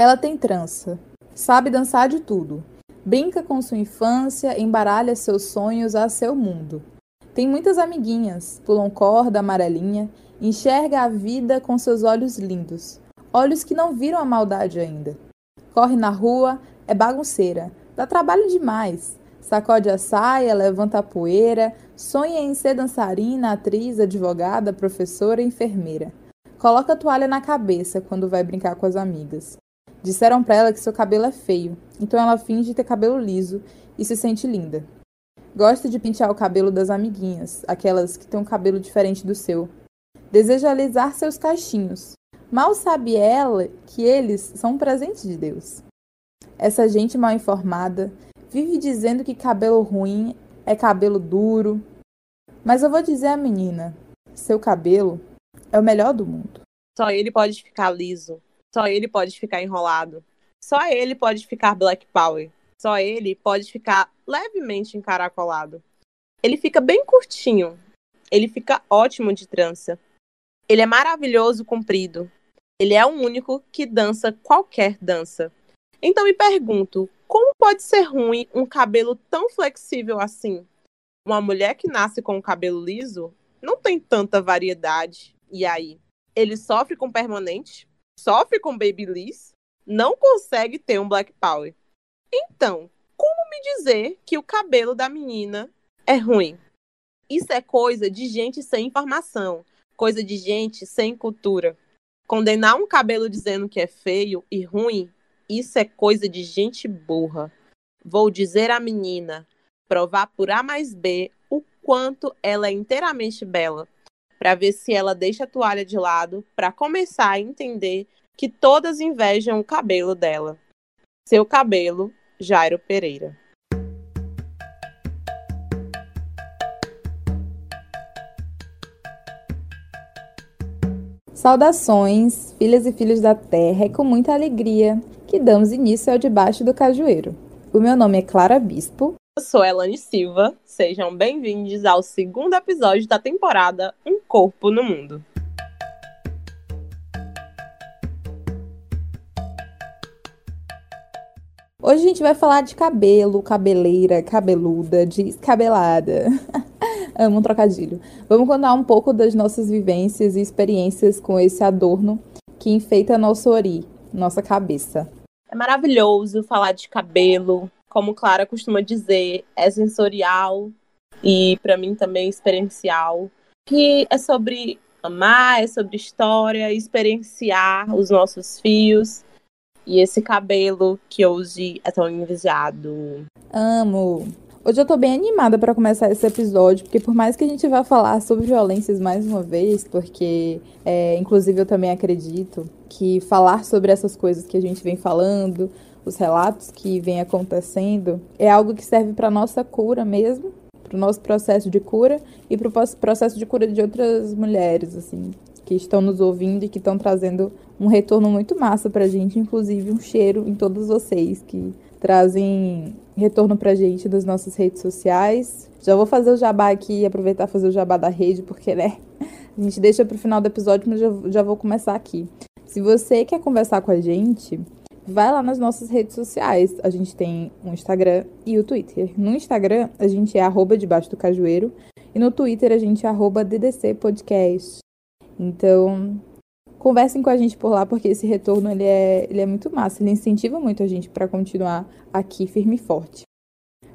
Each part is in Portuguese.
Ela tem trança, sabe dançar de tudo, brinca com sua infância, embaralha seus sonhos a seu mundo. Tem muitas amiguinhas, pulam corda amarelinha, enxerga a vida com seus olhos lindos, olhos que não viram a maldade ainda. Corre na rua, é bagunceira, dá trabalho demais. Sacode a saia, levanta a poeira, sonha em ser dançarina, atriz, advogada, professora, enfermeira. Coloca a toalha na cabeça quando vai brincar com as amigas. Disseram para ela que seu cabelo é feio, então ela finge ter cabelo liso e se sente linda. Gosta de pentear o cabelo das amiguinhas, aquelas que têm um cabelo diferente do seu. Deseja alisar seus cachinhos. Mal sabe ela que eles são um presente de Deus. Essa gente mal informada vive dizendo que cabelo ruim é cabelo duro. Mas eu vou dizer à menina: seu cabelo é o melhor do mundo. Só ele pode ficar liso. Só ele pode ficar enrolado. Só ele pode ficar black power. Só ele pode ficar levemente encaracolado. Ele fica bem curtinho. Ele fica ótimo de trança. Ele é maravilhoso comprido. Ele é o único que dança qualquer dança. Então me pergunto, como pode ser ruim um cabelo tão flexível assim? Uma mulher que nasce com o cabelo liso não tem tanta variedade. E aí? Ele sofre com permanente? Sofre com babyliss? Não consegue ter um black power. Então, como me dizer que o cabelo da menina é ruim? Isso é coisa de gente sem informação, coisa de gente sem cultura. Condenar um cabelo dizendo que é feio e ruim, isso é coisa de gente burra. Vou dizer à menina, provar por A mais B o quanto ela é inteiramente bela, para ver se ela deixa a toalha de lado, para começar a entender que todas invejam o cabelo dela. Seu cabelo Jairo Pereira. Saudações, filhas e filhos da terra, é com muita alegria que damos início ao Debaixo do Cajueiro. O meu nome é Clara Bispo. Eu sou Elane Silva. Sejam bem-vindos ao segundo episódio da temporada Um Corpo no Mundo. Hoje a gente vai falar de cabelo, cabeleira, cabeluda, descabelada. Amo um trocadilho. Vamos contar um pouco das nossas vivências e experiências com esse adorno que enfeita nosso ori, nossa cabeça. É maravilhoso falar de cabelo, como Clara costuma dizer, é sensorial e para mim também experiencial, que é sobre amar, é sobre história, experienciar os nossos fios e esse cabelo que hoje é tão enviesado. Amo. Hoje eu tô bem animada para começar esse episódio, porque por mais que a gente vá falar sobre violências mais uma vez, porque é, inclusive eu também acredito que falar sobre essas coisas que a gente vem falando, os relatos que vem acontecendo, é algo que serve para nossa cura mesmo, para o nosso processo de cura e para o processo de cura de outras mulheres, assim, que estão nos ouvindo e que estão trazendo um retorno muito massa pra gente, inclusive um cheiro em todos vocês que trazem retorno pra gente das nossas redes sociais. Já vou fazer o jabá aqui e aproveitar fazer o jabá da rede, porque, né, a gente deixa pro final do episódio, mas já, já vou começar aqui. Se você quer conversar com a gente, vai lá nas nossas redes sociais. A gente tem o Instagram e o Twitter. No Instagram, a gente é arroba debaixo do cajueiro. E no Twitter, a gente é arroba DDC Podcast. Então, conversem com a gente por lá, porque esse retorno ele é, ele é muito massa, ele incentiva muito a gente para continuar aqui firme e forte.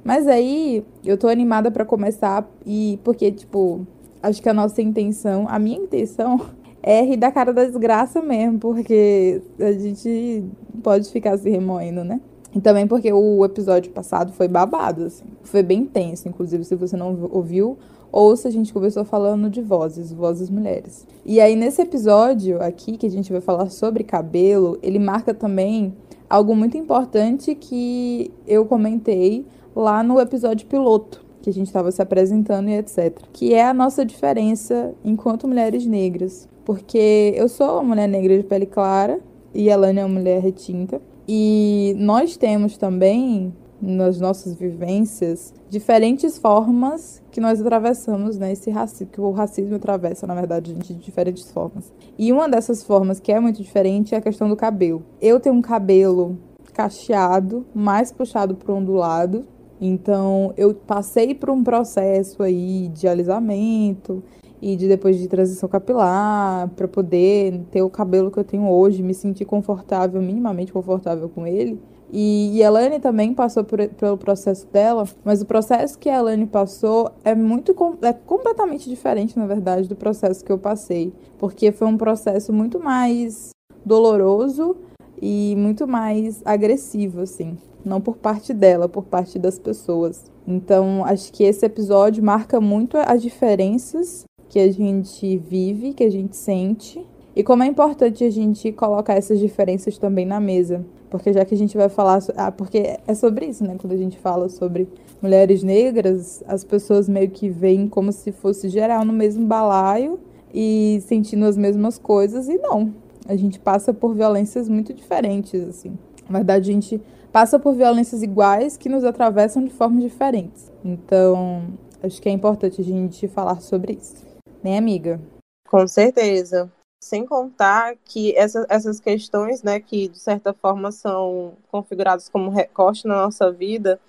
Mas aí, eu tô animada para começar e porque tipo, acho que a nossa intenção, a minha intenção é rir da cara da desgraça mesmo, porque a gente pode ficar se remoendo, né? E também porque o episódio passado foi babado, assim. Foi bem tenso, inclusive, se você não ouviu, ou se a gente conversou falando de vozes, vozes mulheres. E aí, nesse episódio aqui, que a gente vai falar sobre cabelo, ele marca também algo muito importante que eu comentei lá no episódio piloto, que a gente estava se apresentando e etc. Que é a nossa diferença enquanto mulheres negras. Porque eu sou uma mulher negra de pele clara e a Lana é uma mulher retinta. E nós temos também nas nossas vivências diferentes formas que nós atravessamos, né? Esse racismo, que o racismo atravessa, na verdade, de diferentes formas. E uma dessas formas que é muito diferente é a questão do cabelo. Eu tenho um cabelo cacheado, mais puxado para ondulado. Então, eu passei por um processo aí de alisamento e de depois de transição capilar para poder ter o cabelo que eu tenho hoje, me sentir confortável, minimamente confortável com ele. E, e a Elane também passou por, pelo processo dela, mas o processo que a Elane passou é muito é completamente diferente, na verdade, do processo que eu passei, porque foi um processo muito mais doloroso e muito mais agressivo, assim. Não por parte dela, por parte das pessoas. Então, acho que esse episódio marca muito as diferenças que a gente vive, que a gente sente. E como é importante a gente colocar essas diferenças também na mesa. Porque já que a gente vai falar. Ah, porque é sobre isso, né? Quando a gente fala sobre mulheres negras, as pessoas meio que veem como se fosse geral no mesmo balaio e sentindo as mesmas coisas. E não. A gente passa por violências muito diferentes, assim. Na verdade, a gente passa por violências iguais que nos atravessam de formas diferentes. Então, acho que é importante a gente falar sobre isso. Né, amiga? Com certeza. Sem contar que essa, essas questões, né, que de certa forma são configuradas como recorte na nossa vida,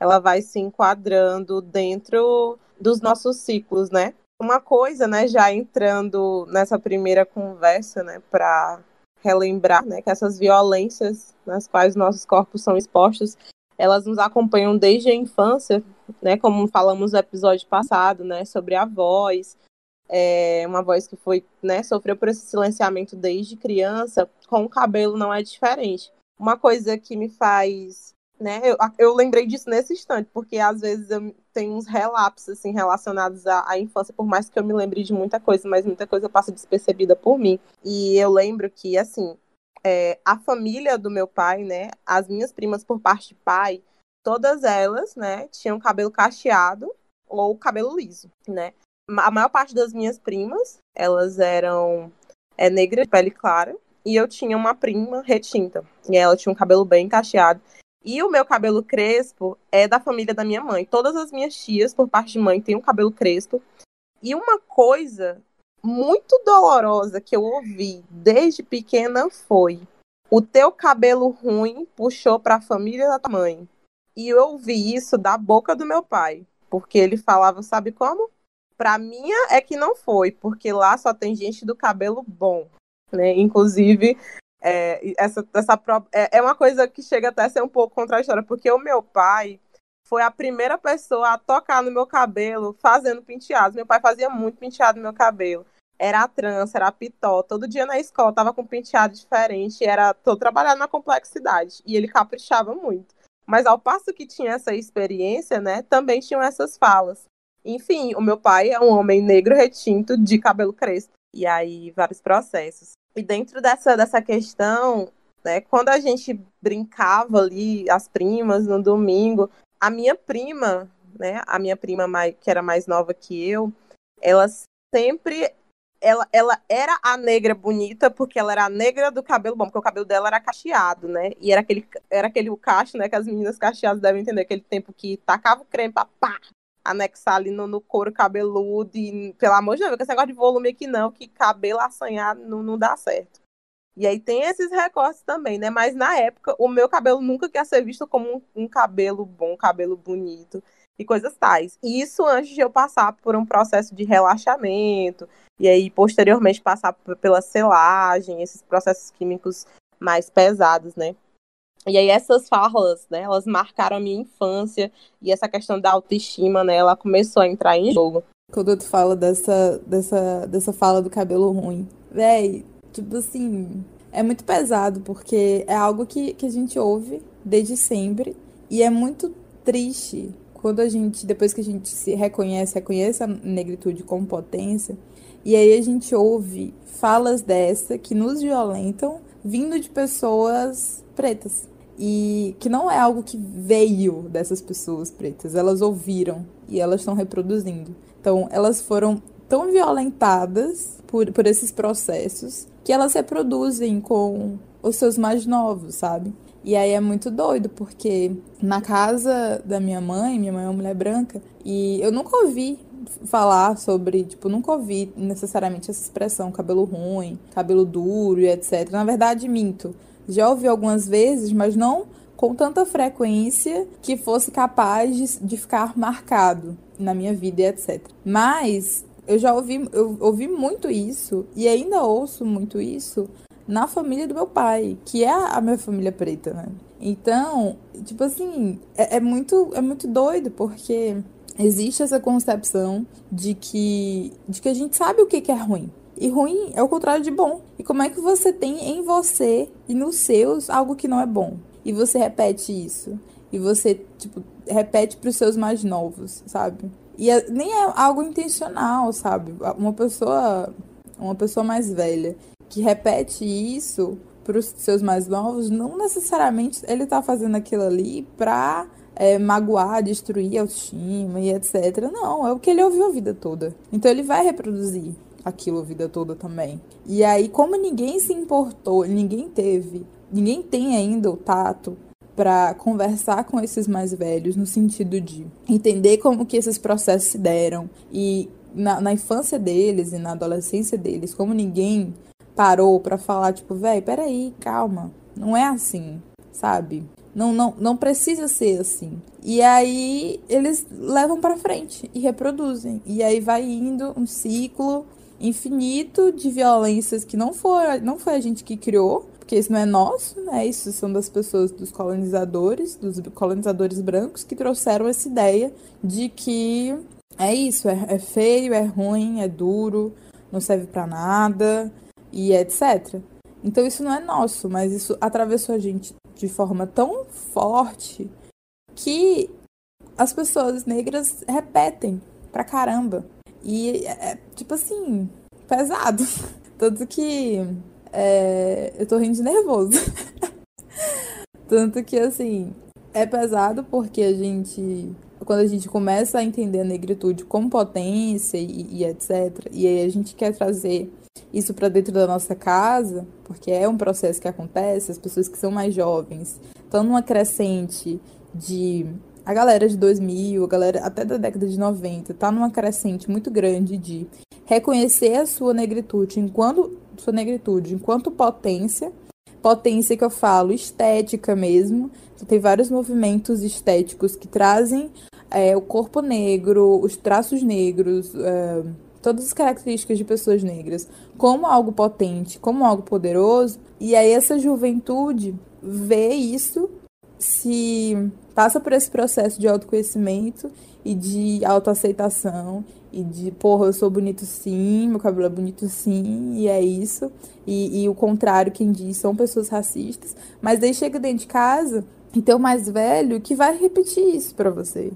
ela vai se enquadrando dentro dos nossos ciclos, né? Uma coisa, né, já entrando nessa primeira conversa, né, para relembrar, né, que essas violências nas quais nossos corpos são expostos, elas nos acompanham desde a infância, né, como falamos no episódio passado, né, sobre a voz, é uma voz que foi, né, sofreu por esse silenciamento desde criança, com o cabelo não é diferente. Uma coisa que me faz né? Eu, eu lembrei disso nesse instante, porque às vezes eu tenho uns relapsos assim relacionados à, à, infância, por mais que eu me lembre de muita coisa, mas muita coisa passa despercebida por mim. E eu lembro que assim, é, a família do meu pai, né, as minhas primas por parte de pai, todas elas, né, tinham cabelo cacheado ou cabelo liso, né? A maior parte das minhas primas, elas eram é, negras pele clara, e eu tinha uma prima retinta, e ela tinha um cabelo bem cacheado. E o meu cabelo crespo é da família da minha mãe. Todas as minhas tias, por parte de mãe, têm um cabelo crespo. E uma coisa muito dolorosa que eu ouvi desde pequena foi: o teu cabelo ruim puxou para a família da tua mãe. E eu ouvi isso da boca do meu pai, porque ele falava, sabe como? Pra minha é que não foi, porque lá só tem gente do cabelo bom, né? Inclusive, é, essa, essa é, é uma coisa que chega até a ser um pouco contraditória, porque o meu pai foi a primeira pessoa a tocar no meu cabelo fazendo penteados. Meu pai fazia muito penteado no meu cabelo. Era a trança, era a pitó. Todo dia na escola tava com um penteado diferente. Era todo trabalhado na complexidade. E ele caprichava muito. Mas ao passo que tinha essa experiência, né, também tinham essas falas. Enfim, o meu pai é um homem negro retinto de cabelo crespo. E aí, vários processos. E dentro dessa, dessa questão, né, quando a gente brincava ali, as primas, no domingo, a minha prima, né, a minha prima mais, que era mais nova que eu, ela sempre ela, ela era a negra bonita porque ela era a negra do cabelo bom, porque o cabelo dela era cacheado, né? E era aquele, era aquele cacho, né? Que as meninas cacheadas devem entender, aquele tempo que tacava o creme pra pá, anexar ali no, no couro cabeludo e, pelo amor de Deus, esse negócio de volume aqui não, que cabelo assanhado não, não dá certo. E aí tem esses recortes também, né? Mas na época, o meu cabelo nunca quer ser visto como um, um cabelo bom, um cabelo bonito e coisas tais. E isso antes de eu passar por um processo de relaxamento e aí posteriormente passar pela selagem, esses processos químicos mais pesados, né? E aí essas falas, né, elas marcaram a minha infância e essa questão da autoestima, né, ela começou a entrar em jogo. Quando tu fala dessa, dessa, dessa fala do cabelo ruim, véi, tipo assim, é muito pesado porque é algo que, que a gente ouve desde sempre e é muito triste quando a gente, depois que a gente se reconhece, reconhece a negritude com potência, e aí a gente ouve falas dessa que nos violentam vindo de pessoas pretas. E que não é algo que veio dessas pessoas pretas, elas ouviram e elas estão reproduzindo. Então, elas foram tão violentadas por, por esses processos que elas reproduzem com os seus mais novos, sabe? E aí é muito doido, porque na casa da minha mãe, minha mãe é uma mulher branca, e eu nunca ouvi falar sobre, tipo, nunca ouvi necessariamente essa expressão cabelo ruim, cabelo duro e etc. Na verdade, minto. Já ouvi algumas vezes, mas não com tanta frequência que fosse capaz de, de ficar marcado na minha vida e etc. Mas eu já ouvi, eu ouvi muito isso e ainda ouço muito isso na família do meu pai, que é a minha família preta, né? Então, tipo assim, é, é muito, é muito doido, porque existe essa concepção de que, de que a gente sabe o que, que é ruim. E ruim é o contrário de bom. E como é que você tem em você e nos seus algo que não é bom? E você repete isso. E você, tipo, repete para os seus mais novos, sabe? E é, nem é algo intencional, sabe? Uma pessoa, uma pessoa mais velha que repete isso para os seus mais novos, não necessariamente ele tá fazendo aquilo ali pra é, magoar, destruir a autoestima e etc. Não, é o que ele ouviu a vida toda. Então ele vai reproduzir aquilo a vida toda também. E aí, como ninguém se importou, ninguém teve, ninguém tem ainda o tato para conversar com esses mais velhos no sentido de entender como que esses processos se deram e na, na infância deles e na adolescência deles, como ninguém parou para falar, tipo, velho, peraí, calma, não é assim, sabe? Não, não, não precisa ser assim. E aí eles levam para frente e reproduzem. E aí vai indo um ciclo infinito de violências que não foi, não foi a gente que criou, porque isso não é nosso, né? Isso são das pessoas, dos colonizadores, dos colonizadores brancos que trouxeram essa ideia de que é isso, é, é feio, é ruim, é duro, não serve para nada e etc. Então isso não é nosso, mas isso atravessou a gente de forma tão forte que as pessoas negras repetem pra caramba. E é, é tipo assim, pesado. Tanto que é, eu tô rindo de nervoso. Tanto que assim, é pesado porque a gente. Quando a gente começa a entender a negritude como potência e, e etc., e aí a gente quer trazer isso para dentro da nossa casa, porque é um processo que acontece, as pessoas que são mais jovens estão numa crescente de a galera de 2000, a galera até da década de 90, tá numa crescente muito grande de reconhecer a sua negritude enquanto sua negritude enquanto potência, potência que eu falo estética mesmo. Então, tem vários movimentos estéticos que trazem é, o corpo negro, os traços negros, é, todas as características de pessoas negras como algo potente, como algo poderoso, e aí essa juventude vê isso, se passa por esse processo de autoconhecimento e de autoaceitação e de, porra, eu sou bonito sim, meu cabelo é bonito sim, e é isso. E, e o contrário, quem diz, são pessoas racistas. Mas daí chega dentro de casa e tem o mais velho que vai repetir isso para você.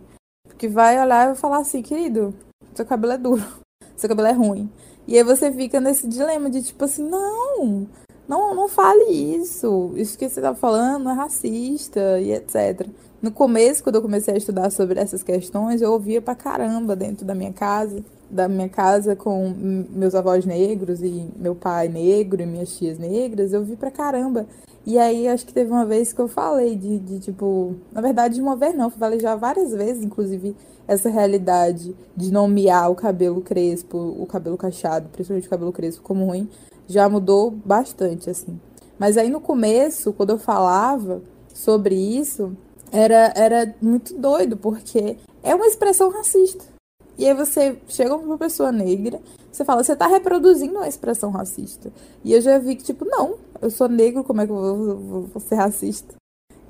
Que vai olhar e vai falar assim, querido, seu cabelo é duro seu cabelo é ruim. E aí você fica nesse dilema de tipo assim, não, não, não fale isso. Isso que você tá falando é racista e etc. No começo, quando eu comecei a estudar sobre essas questões, eu ouvia pra caramba dentro da minha casa, da minha casa com meus avós negros e meu pai negro e minhas tias negras, eu vi pra caramba. E aí acho que teve uma vez que eu falei de, de tipo, na verdade, de uma vez não, eu falei já várias vezes, inclusive essa realidade de nomear o cabelo crespo, o cabelo cacheado, principalmente o cabelo crespo, como ruim, já mudou bastante, assim. Mas aí no começo, quando eu falava sobre isso, era, era muito doido, porque é uma expressão racista. E aí você chega pra uma pessoa negra, você fala, você tá reproduzindo uma expressão racista. E eu já vi que, tipo, não, eu sou negro, como é que eu vou, vou, vou ser racista?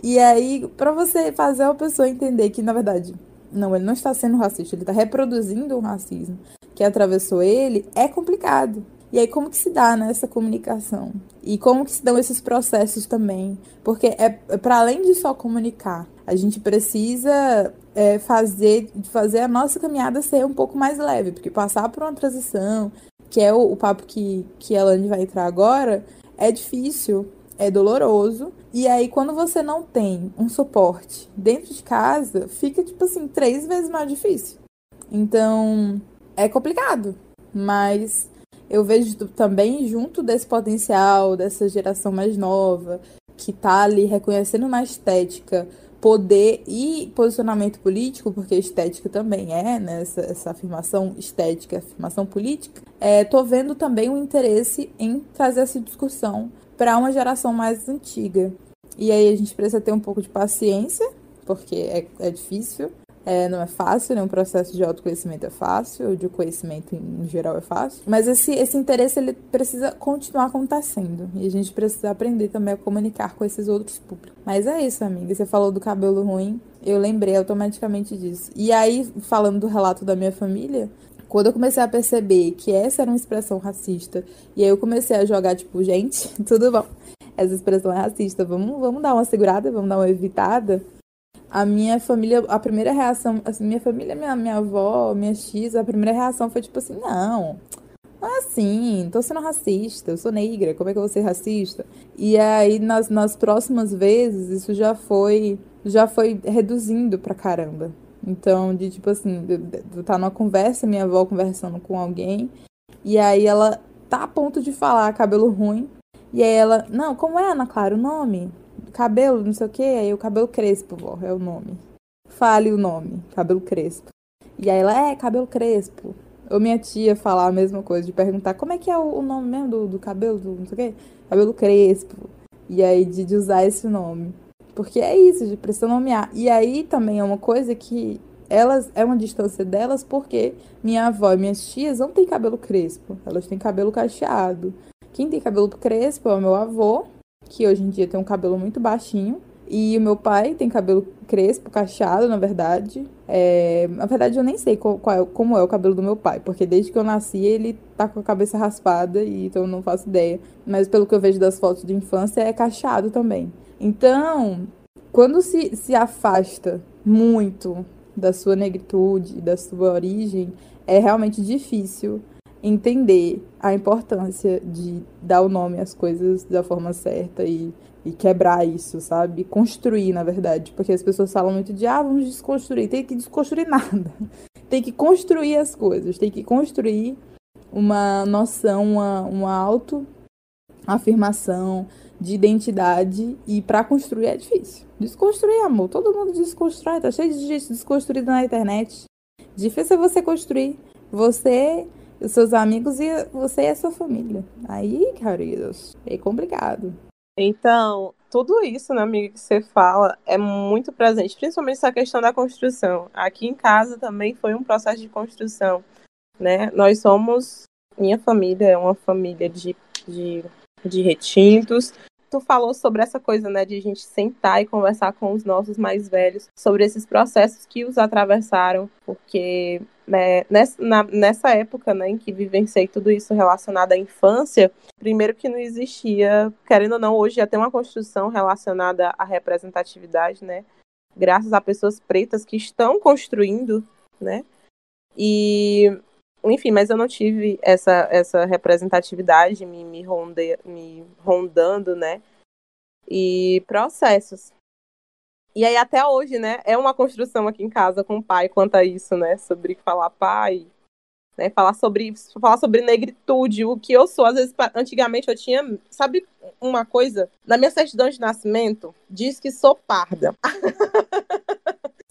E aí, para você fazer a pessoa entender que, na verdade, não, ele não está sendo racista, ele está reproduzindo um racismo que atravessou ele, é complicado. E aí, como que se dá né, essa comunicação? E como que se dão esses processos também? Porque é, é para além de só comunicar, a gente precisa é, fazer, fazer a nossa caminhada ser um pouco mais leve, porque passar por uma transição, que é o, o papo que, que a Elane vai entrar agora, é difícil, é doloroso. E aí, quando você não tem um suporte dentro de casa, fica, tipo assim, três vezes mais difícil. Então, é complicado. mas eu vejo também junto desse potencial, dessa geração mais nova, que tá ali reconhecendo uma estética, poder e posicionamento político, porque estética também é, né, essa, essa afirmação estética, afirmação política, é, tô vendo também o interesse em trazer essa discussão para uma geração mais antiga. E aí a gente precisa ter um pouco de paciência, porque é, é difícil, é, não é fácil, né? Um processo de autoconhecimento é fácil, de conhecimento em geral é fácil. Mas esse, esse interesse ele precisa continuar acontecendo. E a gente precisa aprender também a comunicar com esses outros públicos. Mas é isso, amiga. Você falou do cabelo ruim, eu lembrei automaticamente disso. E aí, falando do relato da minha família, quando eu comecei a perceber que essa era uma expressão racista, e aí eu comecei a jogar, tipo, gente, tudo bom. Essa expressão é racista, vamos, vamos dar uma segurada, vamos dar uma evitada a minha família, a primeira reação, assim, minha família, minha, minha avó, minha X, a primeira reação foi tipo assim, não, não é assim, tô sendo racista, eu sou negra, como é que eu vou ser racista? E aí, nas, nas próximas vezes, isso já foi, já foi reduzindo pra caramba. Então, de tipo assim, de, tá numa conversa, minha avó conversando com alguém, e aí ela tá a ponto de falar cabelo ruim, e aí ela, não, como é, Ana Clara, o nome? Cabelo, não sei o que, aí o cabelo crespo, vó, é o nome. Fale o nome, cabelo crespo. E aí ela, é, cabelo crespo. Ou minha tia falar a mesma coisa, de perguntar como é que é o, nome mesmo do, do cabelo, do não sei o quê? Cabelo crespo. E aí de, de usar esse nome. Porque é isso, de precisa nomear. E aí também é uma coisa que elas é uma distância delas porque minha avó e minhas tias não têm cabelo crespo, elas têm cabelo cacheado. Quem tem cabelo crespo é o meu avô que hoje em dia tem um cabelo muito baixinho. E o meu pai tem cabelo crespo, cacheado, na verdade. É, na verdade, eu nem sei qual, qual é, como é o cabelo do meu pai, porque desde que eu nasci ele tá com a cabeça raspada, e então eu não faço ideia. Mas pelo que eu vejo das fotos de infância, é cacheado também. Então, quando se, se afasta muito da sua negritude, da sua origem, é realmente difícil entender a importância de dar o nome às coisas da forma certa e, e quebrar isso, sabe? Construir, na verdade. Porque as pessoas falam muito de, ah, vamos desconstruir. Tem que desconstruir nada. Tem que construir as coisas. Tem que construir uma noção, uma, uma auto-afirmação de identidade. E para construir é difícil. Desconstruir, amor. Todo mundo desconstrói. Tá cheio de gente desconstruída na internet. Difícil é você construir. Você os seus amigos e você e a sua família. Aí, queridos, é complicado. Então, tudo isso, né, amiga, que você fala é muito presente, principalmente essa questão da construção. Aqui em casa também foi um processo de construção, né? Nós somos, minha família é uma família de, de, de retintos, tu falou sobre essa coisa, né, de a gente sentar e conversar com os nossos mais velhos sobre esses processos que os atravessaram, porque né, nessa, na, nessa época, né, em que vivenciei tudo isso relacionado à infância, primeiro que não existia, querendo ou não, hoje já tem uma construção relacionada à representatividade, né, graças a pessoas pretas que estão construindo, né, e enfim, mas eu não tive essa, essa representatividade me, me, ronde, me rondando, né? E processos. E aí até hoje, né? É uma construção aqui em casa com o pai quanto a isso, né? Sobre falar pai, né? Falar sobre falar sobre negritude, o que eu sou. Às vezes, antigamente eu tinha, sabe uma coisa? Na minha certidão de nascimento diz que sou parda.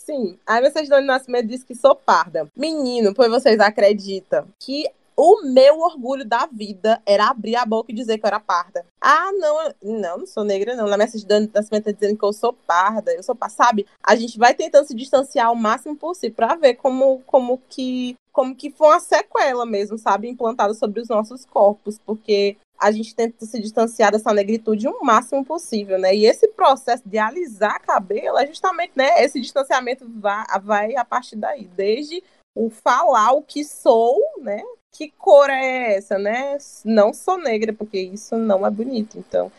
Sim, a minha certidão de nascimento diz que sou parda. Menino, pois vocês acreditam que o meu orgulho da vida era abrir a boca e dizer que eu era parda. Ah, não, não, não sou negra, não. Na minha certidão de nascimento tá dizendo que eu sou parda, eu sou parda, sabe? A gente vai tentando se distanciar o máximo possível para ver como, como que como que foi uma sequela mesmo, sabe, implantada sobre os nossos corpos, porque a gente tenta se distanciar dessa negritude o máximo possível, né? E esse processo de alisar cabelo é justamente, né? Esse distanciamento vai, vai a partir daí, desde o falar o que sou, né? Que cor é essa, né? Não sou negra, porque isso não é bonito. Então,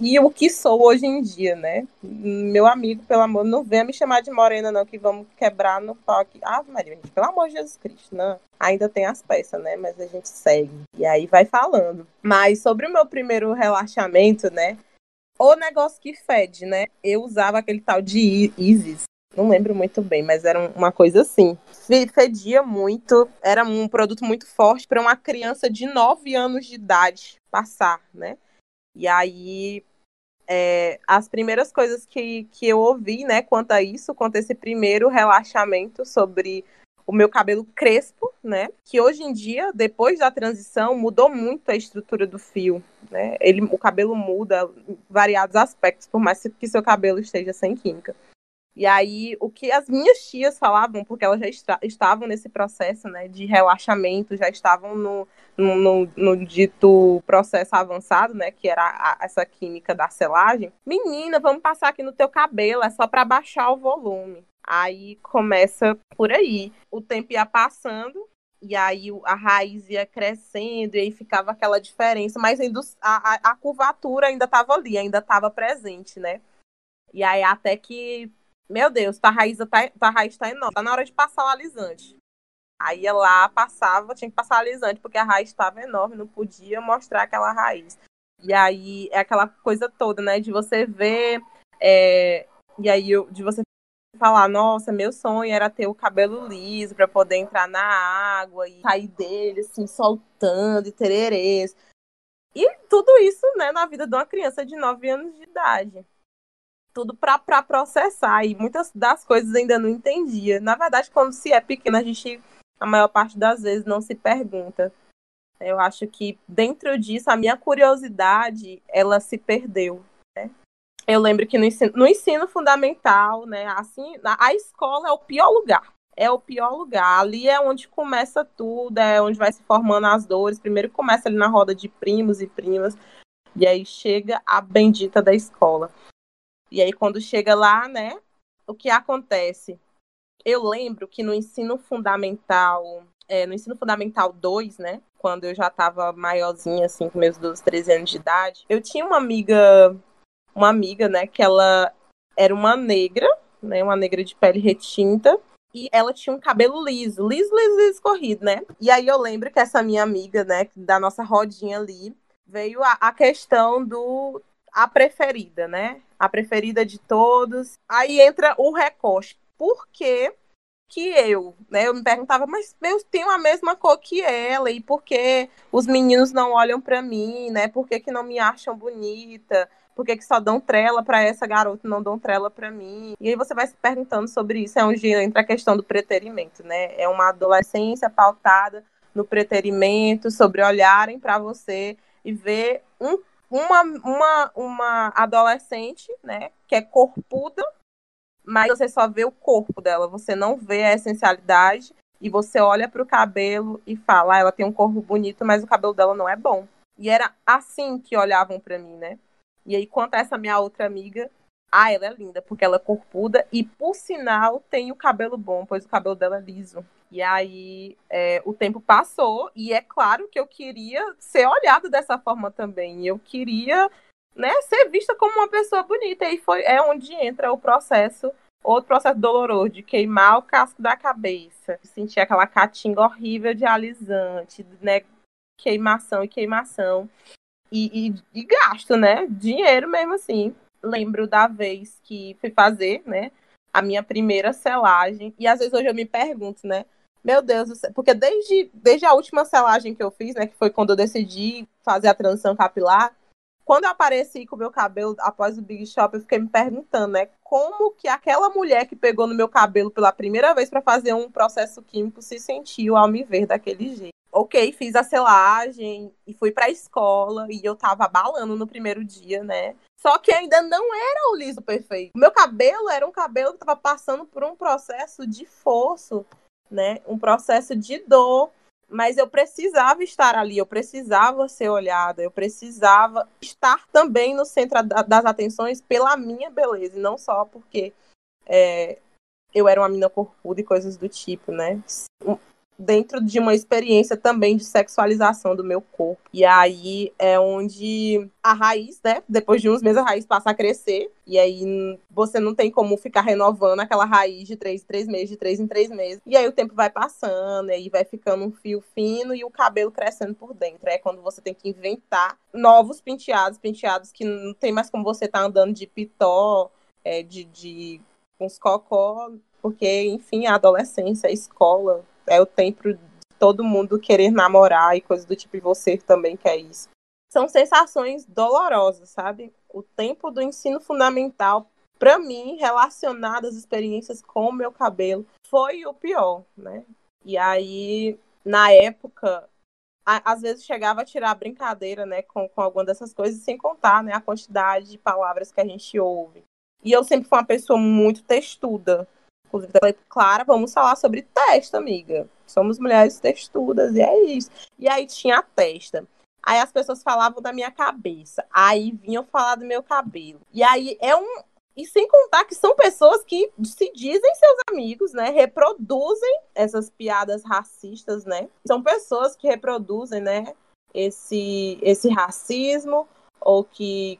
e, o que sou hoje em dia, né? Meu amigo, pelo amor, não venha me chamar de morena, não, que vamos quebrar no pau aqui. Ah, Maria, gente, pelo amor de Jesus Cristo, não. Ainda tem as peças, né? Mas a gente segue. E aí vai falando. Mas sobre o meu primeiro relaxamento, né? O negócio que fede, né? Eu usava aquele tal de Isis. Não lembro muito bem, mas era uma coisa assim. Fedia muito, era um produto muito forte para uma criança de 9 anos de idade passar, né? E aí, é, as primeiras coisas que, que eu ouvi, né, quanto a isso, quanto a esse primeiro relaxamento sobre o meu cabelo crespo, né? Que hoje em dia, depois da transição, mudou muito a estrutura do fio, né? Ele, o cabelo muda variados aspectos, por mais que seu cabelo esteja sem química. E aí, o que as minhas tias falavam, porque elas já está, estavam nesse processo né, de relaxamento, já estavam no, no, no, dito processo avançado, né, que era a, essa química da selagem. Menina, vamos passar aqui no teu cabelo, é só para baixar o volume. Aí começa por aí. O tempo ia passando, e aí a raiz ia crescendo, e aí ficava aquela diferença, mas a, a, a curvatura ainda estava ali, ainda estava presente, né? E aí até que meu Deus, tua raiz tá, tua raiz tá enorme. Tá na hora de passar o alisante. Aí ia lá, passava, tinha que passar o alisante, porque a raiz estava enorme, não podia mostrar aquela raiz. E aí é aquela coisa toda, né? De você ver. É, e aí de você falar, nossa, meu sonho era ter o cabelo liso para poder entrar na água e sair dele, assim, soltando e tererês. E tudo isso, né, na vida de uma criança de 9 anos de idade tudo para processar e muitas das coisas ainda não entendia. Na verdade, quando se é pequeno, a gente, a maior parte das vezes, não se pergunta. Eu acho que dentro disso, a minha curiosidade, ela se perdeu. Né? Eu lembro que no ensino, no ensino fundamental, né, assim, a escola é o pior lugar. É o pior lugar. Ali é onde começa tudo, é onde vai se formando as dores. Primeiro começa ali na roda de primos e primas, e aí chega a bendita da escola. E aí, quando chega lá, né, o que acontece? Eu lembro que no ensino fundamental, é, no ensino fundamental 2, né, quando eu já estava maiorzinha, assim, com meus 12, 13 anos de idade, eu tinha uma amiga, uma amiga, né, que ela era uma negra, né, uma negra de pele retinta, e ela tinha um cabelo liso, liso, liso, liso, corrido, né? E aí eu lembro que essa minha amiga, né, da nossa rodinha ali, veio a, a questão do a preferida, né? A preferida de todos. Aí entra o recorte. Por que que eu, né? Eu me perguntava, mas eu tenho a mesma cor que ela e por que os meninos não olham para mim, né? Por que, que não me acham bonita? Por que, que só dão trela para essa garota não dão trela para mim? E aí você vai se perguntando sobre isso. É onde entra a questão do preterimento, né? É uma adolescência pautada no preterimento, sobre olharem para você e ver um uma, uma, uma adolescente, né, que é corpuda, mas você só vê o corpo dela, você não vê a essencialidade e você olha para o cabelo e fala, ah, ela tem um corpo bonito, mas o cabelo dela não é bom. E era assim que olhavam para mim, né? E aí, quanto a essa minha outra amiga, ah, ela é linda, porque ela é corpuda e, por sinal, tem o cabelo bom, pois o cabelo dela é liso. E aí é, o tempo passou, e é claro que eu queria ser olhada dessa forma também. Eu queria né, ser vista como uma pessoa bonita. E foi, é onde entra o processo, outro processo doloroso, de queimar o casco da cabeça. Sentir aquela catinga horrível de alisante, né? Queimação e queimação. E, e, e gasto, né? Dinheiro mesmo assim. Lembro da vez que fui fazer, né? A minha primeira selagem. E às vezes hoje eu me pergunto, né? Meu Deus do céu. Porque desde, desde a última selagem que eu fiz, né? Que foi quando eu decidi fazer a transição capilar. Quando eu apareci com o meu cabelo após o Big Shop, eu fiquei me perguntando, né? Como que aquela mulher que pegou no meu cabelo pela primeira vez para fazer um processo químico se sentiu ao me ver daquele jeito. Ok, fiz a selagem e fui pra escola e eu tava abalando no primeiro dia, né? Só que ainda não era o liso perfeito. Meu cabelo era um cabelo que tava passando por um processo de forço né? Um processo de dor, mas eu precisava estar ali, eu precisava ser olhada, eu precisava estar também no centro das atenções pela minha beleza, e não só porque é, eu era uma mina corpuda e coisas do tipo, né? Dentro de uma experiência também de sexualização do meu corpo. E aí é onde a raiz, né? Depois de uns meses a raiz passa a crescer. E aí você não tem como ficar renovando aquela raiz de três em três meses, de três em três meses. E aí o tempo vai passando, e aí vai ficando um fio fino e o cabelo crescendo por dentro. É quando você tem que inventar novos penteados, penteados que não tem mais como você estar tá andando de pitó, é, de, de uns cocó, porque, enfim, a adolescência, a escola, é o tempo de todo mundo querer namorar e coisas do tipo, e você também quer isso. São sensações dolorosas, sabe? O tempo do ensino fundamental, para mim, relacionado às experiências com o meu cabelo, foi o pior, né? E aí, na época, às vezes chegava a tirar brincadeira, né, com, com alguma dessas coisas, sem contar, né, a quantidade de palavras que a gente ouve. E eu sempre fui uma pessoa muito textuda. Inclusive, eu falei, Clara, vamos falar sobre testa, amiga. Somos mulheres textudas, e é isso. E aí tinha a testa. Aí as pessoas falavam da minha cabeça. Aí vinham falar do meu cabelo. E aí é um, e sem contar que são pessoas que se dizem seus amigos, né? Reproduzem essas piadas racistas, né? São pessoas que reproduzem, né? Esse, esse racismo ou que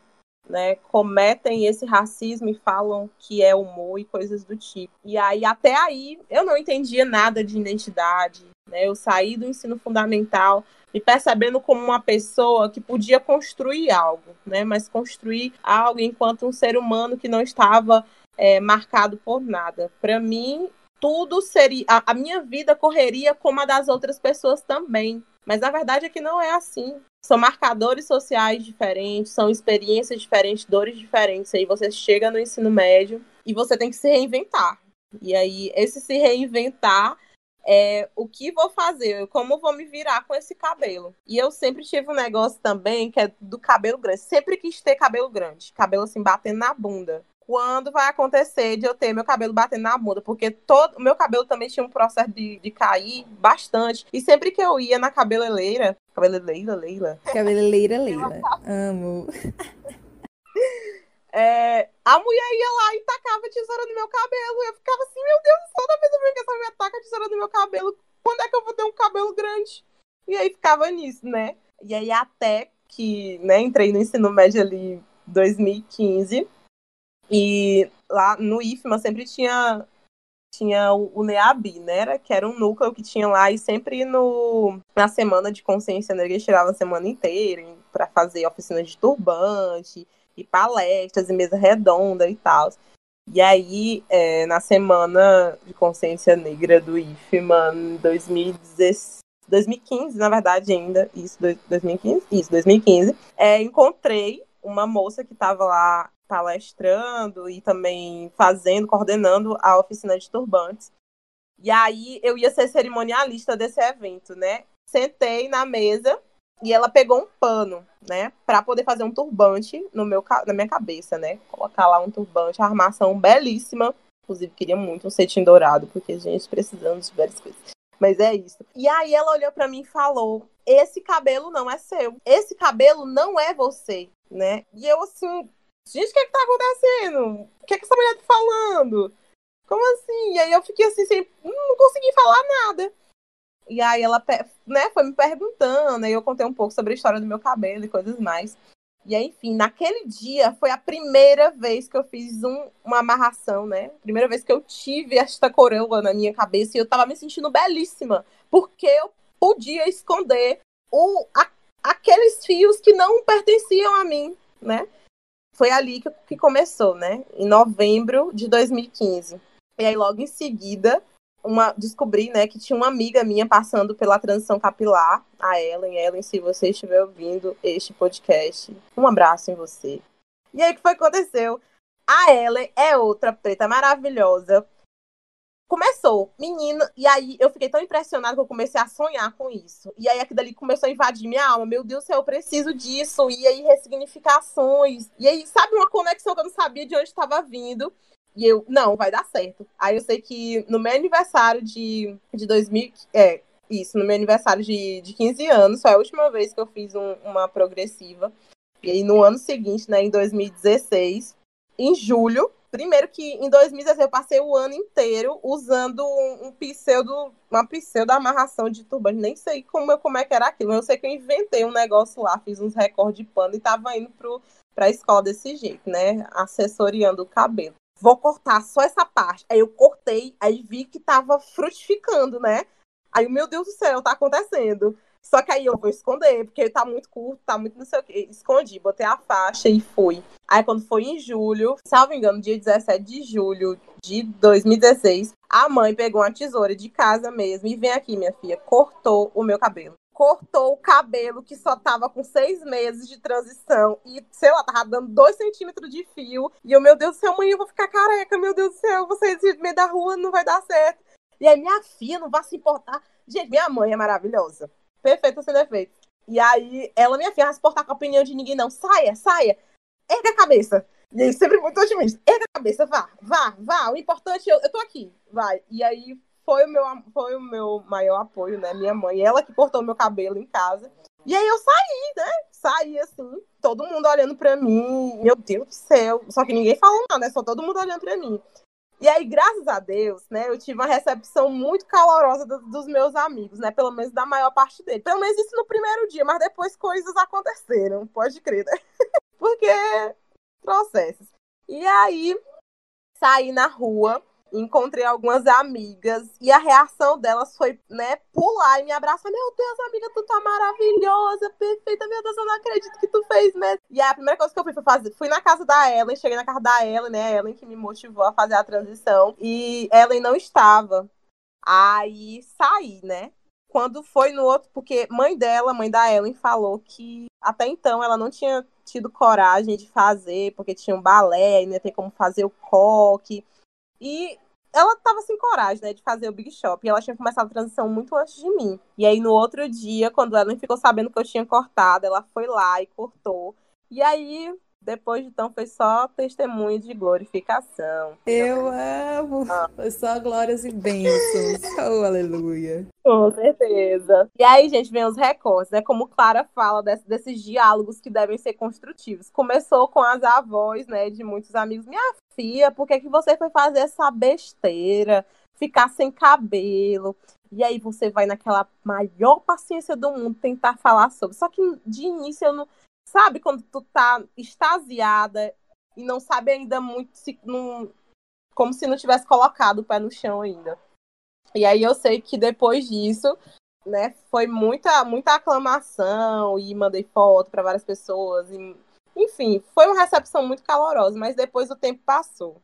né, cometem esse racismo e falam que é humor e coisas do tipo. E aí, até aí, eu não entendia nada de identidade. Né? Eu saí do ensino fundamental me percebendo como uma pessoa que podia construir algo, né? Mas construir algo enquanto um ser humano que não estava é, marcado por nada. Para mim, tudo seria. A, a minha vida correria como a das outras pessoas também. Mas a verdade é que não é assim. São marcadores sociais diferentes, são experiências diferentes, dores diferentes. Aí você chega no ensino médio e você tem que se reinventar. E aí, esse se reinventar é, o que vou fazer, como vou me virar com esse cabelo. E eu sempre tive um negócio também que é do cabelo grande. Sempre quis ter cabelo grande, cabelo assim batendo na bunda. Quando vai acontecer de eu ter meu cabelo batendo na bunda? Porque todo o meu cabelo também tinha um processo de, de cair bastante. E sempre que eu ia na cabeleireira. Cabeleireira, Leila. Cabeleireira, Leila. Amo. É, a mulher ia lá e tacava tesoura no meu cabelo. Eu ficava assim, meu Deus, toda vez que essa mulher taca tesoura no meu cabelo, quando é que eu vou ter um cabelo grande? E aí ficava nisso, né? E aí até que, né, entrei no ensino médio ali 2015. E lá no IFMA sempre tinha tinha o, NEABI, né? Que era um núcleo que tinha lá e sempre no, na semana de consciência negra tirava a semana inteira para fazer oficinas de turbante e palestras e mesa redonda e tal. E aí, é, na semana de consciência negra do IFMA, em 2015, na verdade, ainda, isso, 2015? Isso, 2015, é, encontrei uma moça que estava lá palestrando e também fazendo, coordenando a oficina de turbantes. E aí eu ia ser cerimonialista desse evento, né? Sentei na mesa e ela pegou um pano, né, para poder fazer um turbante no meu, na minha cabeça, né? Colocar lá um turbante, a armação belíssima. Inclusive, queria muito um cetim dourado, porque, gente, precisamos de várias coisas. Mas é isso. E aí ela olhou para mim e falou: Esse cabelo não é seu. Esse cabelo não é você, né? E eu assim, gente, o que é que tá acontecendo? O que é que essa mulher tá falando? Como assim? E aí eu fiquei assim, sem, não consegui falar nada. E aí ela né, foi me perguntando, aí eu contei um pouco sobre a história do meu cabelo e coisas mais. E aí, enfim, naquele dia foi a primeira vez que eu fiz um, uma amarração, né? Primeira vez que eu tive esta coroa na minha cabeça e eu tava me sentindo belíssima, porque eu podia esconder o, a, aqueles fios que não pertenciam a mim, né? Foi ali que, que começou, né? Em novembro de 2015. E aí, logo em seguida, uma, descobri, né, que tinha uma amiga minha passando pela transição capilar, a Ellen. Ellen, se você estiver ouvindo este podcast, um abraço em você. E aí, o que foi que aconteceu? A Ellen é outra preta maravilhosa. Começou, menina, e aí eu fiquei tão impressionada que eu comecei a sonhar com isso. E aí aquilo ali começou a invadir minha alma. Meu Deus do céu, eu preciso disso. E aí, ressignificações. E aí, sabe, uma conexão que eu não sabia de onde estava vindo. E eu, não, vai dar certo. Aí eu sei que no meu aniversário de, de 2000, é, isso, no meu aniversário de, de 15 anos, foi a última vez que eu fiz um, uma progressiva. E aí no ano seguinte, né, em 2016, em julho, primeiro que em 2016 eu passei o ano inteiro usando um, pseudo, uma pseudo amarração de turbante, nem sei como, como é que era aquilo, eu sei que eu inventei um negócio lá, fiz uns recordes de pano e tava indo pro, pra escola desse jeito, né, assessoriando o cabelo vou cortar só essa parte. Aí eu cortei, aí vi que tava frutificando, né? Aí, meu Deus do céu, tá acontecendo. Só que aí eu vou esconder, porque tá muito curto, tá muito não sei o quê. Escondi, botei a faixa e fui. Aí quando foi em julho, salvo engano, dia 17 de julho de 2016, a mãe pegou uma tesoura de casa mesmo e vem aqui, minha filha, cortou o meu cabelo. Cortou o cabelo que só tava com seis meses de transição e, sei lá, tava dando dois centímetros de fio. E eu, meu Deus do céu, mãe, eu vou ficar careca, meu Deus do céu, vocês no meio da rua não vai dar certo. E aí, minha filha, não vai se importar. Gente, minha mãe é maravilhosa perfeito sem defeito. E aí, ela, minha filha, vai se portar com a opinião de ninguém, não. Saia, saia. Erga a cabeça. E aí, sempre muito otimista. Erga a cabeça, vá, vá, vá. O importante, eu, eu tô aqui, vai. E aí, foi o, meu, foi o meu maior apoio, né? Minha mãe, ela que cortou meu cabelo em casa. E aí eu saí, né? Saí assim, todo mundo olhando pra mim. Meu Deus do céu. Só que ninguém falou nada, né? Só todo mundo olhando pra mim. E aí, graças a Deus, né, eu tive uma recepção muito calorosa do, dos meus amigos, né? Pelo menos da maior parte deles. Pelo menos isso no primeiro dia, mas depois coisas aconteceram, pode crer, né? Porque processos. E aí, saí na rua, encontrei algumas amigas e a reação delas foi, né, pular e me abraçar. Meu Deus, amiga, tu tá maravilhosa, perfeita. Meu Deus, eu não acredito que tu fez mesmo. E a primeira coisa que eu fui foi fazer, fui na casa da Ellen, cheguei na casa da Ellen, né, Ellen que me motivou a fazer a transição e Ellen não estava. Aí saí, né? Quando foi no outro, porque mãe dela, mãe da Ellen, falou que até então ela não tinha tido coragem de fazer, porque tinha um balé, não ter como fazer o coque. E ela tava sem coragem, né, de fazer o Big Shop. E ela tinha começado a transição muito antes de mim. E aí, no outro dia, quando ela ficou sabendo que eu tinha cortado, ela foi lá e cortou. E aí, depois de então, foi só testemunho de glorificação. Eu amo! Ah. Foi só glórias e bênçãos. Oh, aleluia! Com certeza. E aí, gente, vem os recortes, né? Como Clara fala desse, desses diálogos que devem ser construtivos. Começou com as avós, né, de muitos amigos. Minha filha, por que, que você foi fazer essa besteira? Ficar sem cabelo. E aí você vai naquela maior paciência do mundo tentar falar sobre. Só que de início eu não Sabe quando tu tá extasiada e não sabe ainda muito se não, como se não tivesse colocado o pé no chão ainda. E aí eu sei que depois disso, né, foi muita muita aclamação e mandei foto para várias pessoas e, enfim, foi uma recepção muito calorosa, mas depois o tempo passou.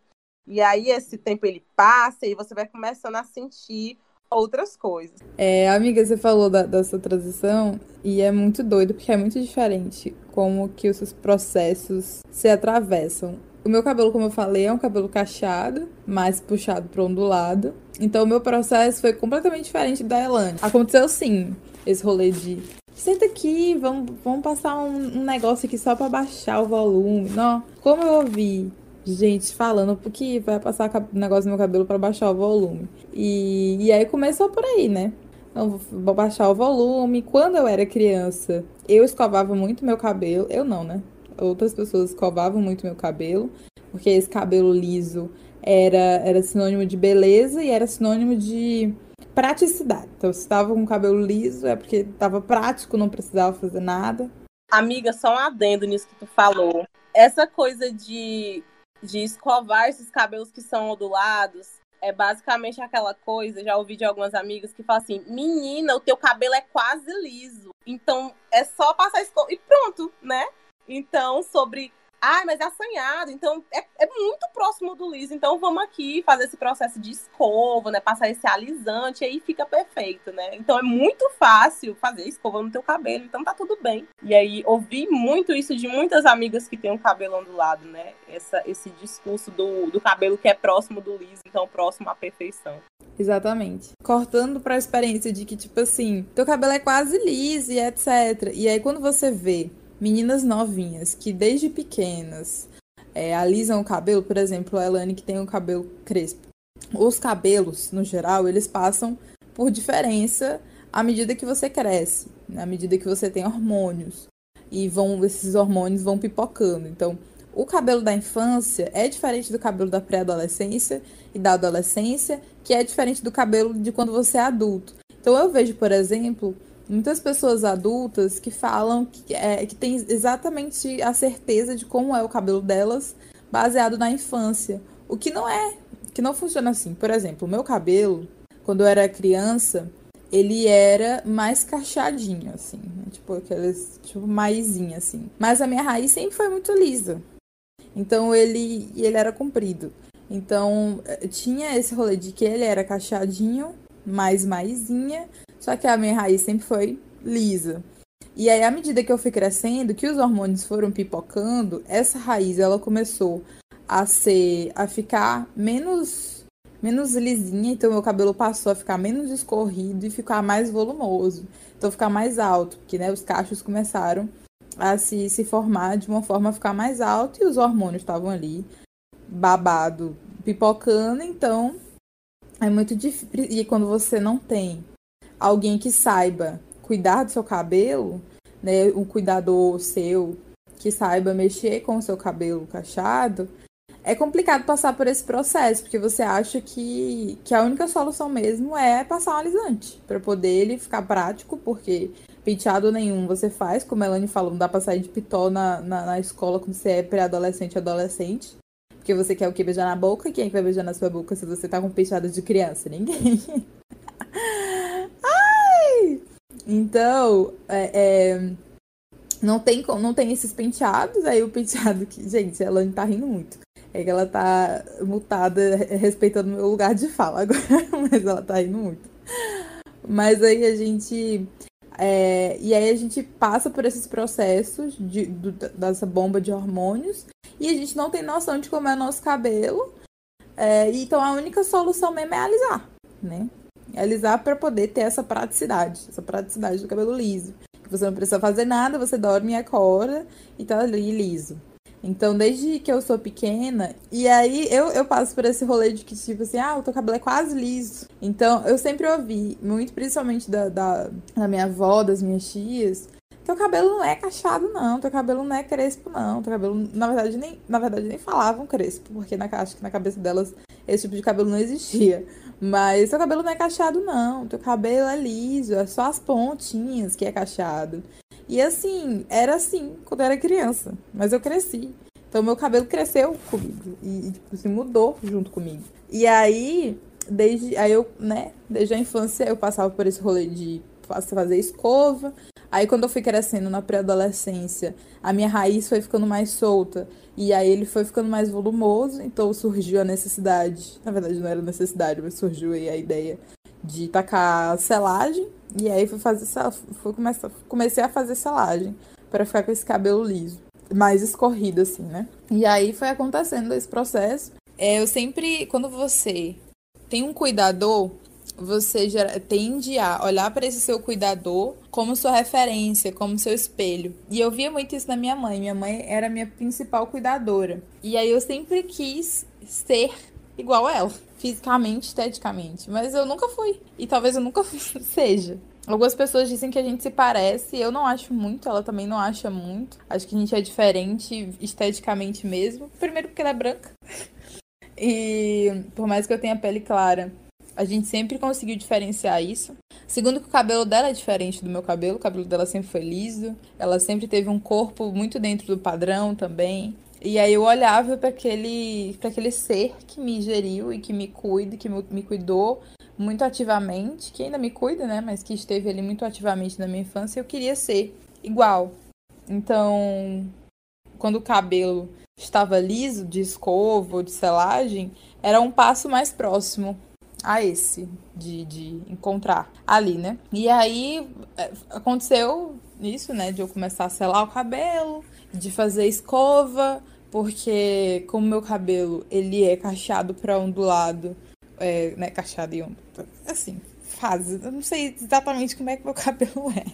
E aí esse tempo ele passa e você vai começando a sentir outras coisas. É, amiga, você falou da, sua transição e é muito doido porque é muito diferente como que os seus processos se atravessam. O meu cabelo, como eu falei, é um cabelo cacheado, mais puxado para ondulado. Então, o meu processo foi completamente diferente da Elane. Aconteceu sim, esse rolê de senta aqui, vamos, vamos passar um, um negócio aqui só para baixar o volume. Não, como eu ouvi gente falando que vai passar negócio no meu cabelo para baixar o volume. E, e aí começou por aí, né? Então, vou baixar o volume. Quando eu era criança, eu escovava muito meu cabelo. Eu não, né? Outras pessoas escovavam muito meu cabelo, porque esse cabelo liso era, era sinônimo de beleza e era sinônimo de praticidade. Então, se estava com o cabelo liso, é porque estava prático, não precisava fazer nada. Amiga, só um adendo nisso que tu falou. Essa coisa de, de escovar esses cabelos que são ondulados é basicamente aquela coisa, já ouvi de algumas amigas que falam assim: menina, o teu cabelo é quase liso. Então é só passar escova e pronto, né? Então, sobre ah, mas é assanhado, então é, é, muito próximo do liso. Então vamos aqui fazer esse processo de escova, né? Passar esse alisante, aí fica perfeito, né? Então é muito fácil fazer escova no teu cabelo, então tá tudo bem. E aí ouvi muito isso de muitas amigas que têm um cabelo ondulado, né? Essa, esse discurso do, do cabelo que é próximo do liso, então próximo à perfeição. Exatamente. Cortando para a experiência de que, tipo assim, teu cabelo é quase liso e etc. E aí quando você vê meninas novinhas que desde pequenas é, alisam o cabelo, por exemplo, a Elane que tem o cabelo crespo. Os cabelos, no geral, eles passam por diferença à medida que você cresce, né? à medida que você tem hormônios. E vão esses hormônios vão pipocando. Então, o cabelo da infância é diferente do cabelo da pré-adolescência e da adolescência, que é diferente do cabelo de quando você é adulto. Então, eu vejo, por exemplo, muitas pessoas adultas que falam que, é, que tem exatamente a certeza de como é o cabelo delas baseado na infância. O que não é, que não funciona assim. Por exemplo, o meu cabelo, quando eu era criança, ele era mais cacheadinho, assim. Né? Tipo, aqueles. Tipo, maisinho, assim. Mas a minha raiz sempre foi muito lisa. Então ele, ele era comprido. Então eh, tinha esse rolê de que ele era cacheadinho, mais maisinha, só que a minha raiz sempre foi lisa. E aí, à medida que eu fui crescendo, que os hormônios foram pipocando, essa raiz ela começou a ser, a ficar menos, menos lisinha, então meu cabelo passou a ficar menos escorrido e ficar mais volumoso, então ficar mais alto, porque né, os cachos começaram a se, se formar de uma forma a ficar mais alto e os hormônios estavam ali babado, pipocando, então é muito difícil. E quando você não tem alguém que saiba cuidar do seu cabelo, né, um cuidador seu que saiba mexer com o seu cabelo cacheado, é complicado passar por esse processo, porque você acha que, que a única solução mesmo é passar um alisante, para poder ele ficar prático, porque penteado nenhum você faz, como a Elane falou, não dá pra sair de pitó na, na, na escola quando você é pré-adolescente adolescente. Porque você quer o que? Beijar na boca? Quem é que vai beijar na sua boca se você tá com penteado de criança? Ninguém. Então, é, é, não, tem, não tem esses penteados. Aí o penteado que. Gente, ela não tá rindo muito. É que ela tá mutada, respeitando o meu lugar de fala agora. Mas ela tá rindo muito. Mas aí a gente. É, e aí a gente passa por esses processos de, do, dessa bomba de hormônios e a gente não tem noção de como é o nosso cabelo. É, então a única solução mesmo é alisar, né? Alisar para poder ter essa praticidade, essa praticidade do cabelo liso. Você não precisa fazer nada, você dorme e acorda e tá ali liso. Então, desde que eu sou pequena, e aí eu, eu passo por esse rolê de que, tipo assim, ah, o teu cabelo é quase liso. Então, eu sempre ouvi, muito principalmente da, da, da minha avó, das minhas tias, teu cabelo não é cacheado, não. Teu cabelo não é crespo, não. Teu cabelo, na verdade, nem, na verdade, nem falavam crespo, porque na, acho que na cabeça delas esse tipo de cabelo não existia. Mas teu cabelo não é cacheado, não. Teu cabelo é liso, é só as pontinhas que é cacheado. E assim, era assim quando eu era criança. Mas eu cresci. Então meu cabelo cresceu comigo. E, tipo assim, mudou junto comigo. E aí, desde aí eu, né, desde a infância eu passava por esse rolê de fazer escova. Aí quando eu fui crescendo na pré-adolescência, a minha raiz foi ficando mais solta e aí ele foi ficando mais volumoso, então surgiu a necessidade, na verdade não era necessidade, mas surgiu aí a ideia de tacar selagem e aí fui fazer fui começar, comecei a fazer selagem para ficar com esse cabelo liso, mais escorrido assim, né? E aí foi acontecendo esse processo. É, eu sempre, quando você tem um cuidador, você já tende a olhar para esse seu cuidador como sua referência, como seu espelho. E eu via muito isso na minha mãe. Minha mãe era minha principal cuidadora. E aí eu sempre quis ser igual a ela, fisicamente, esteticamente. Mas eu nunca fui. E talvez eu nunca seja. Algumas pessoas dizem que a gente se parece, eu não acho muito, ela também não acha muito. Acho que a gente é diferente esteticamente mesmo. Primeiro porque ela é branca. E por mais que eu tenha pele clara, a gente sempre conseguiu diferenciar isso. Segundo que o cabelo dela é diferente do meu cabelo, o cabelo dela sempre foi liso, ela sempre teve um corpo muito dentro do padrão também. E aí eu olhava para aquele, aquele ser que me geriu e que me cuida, que me cuidou muito ativamente, que ainda me cuida, né, mas que esteve ali muito ativamente na minha infância, eu queria ser igual. Então, quando o cabelo estava liso, de escova ou de selagem, era um passo mais próximo a esse de, de encontrar ali, né? E aí é, aconteceu isso, né? De eu começar a selar o cabelo, de fazer escova, porque como meu cabelo ele é cacheado para ondulado, é, né? Cacheado e ondulado, assim, fase. Eu não sei exatamente como é que meu cabelo é.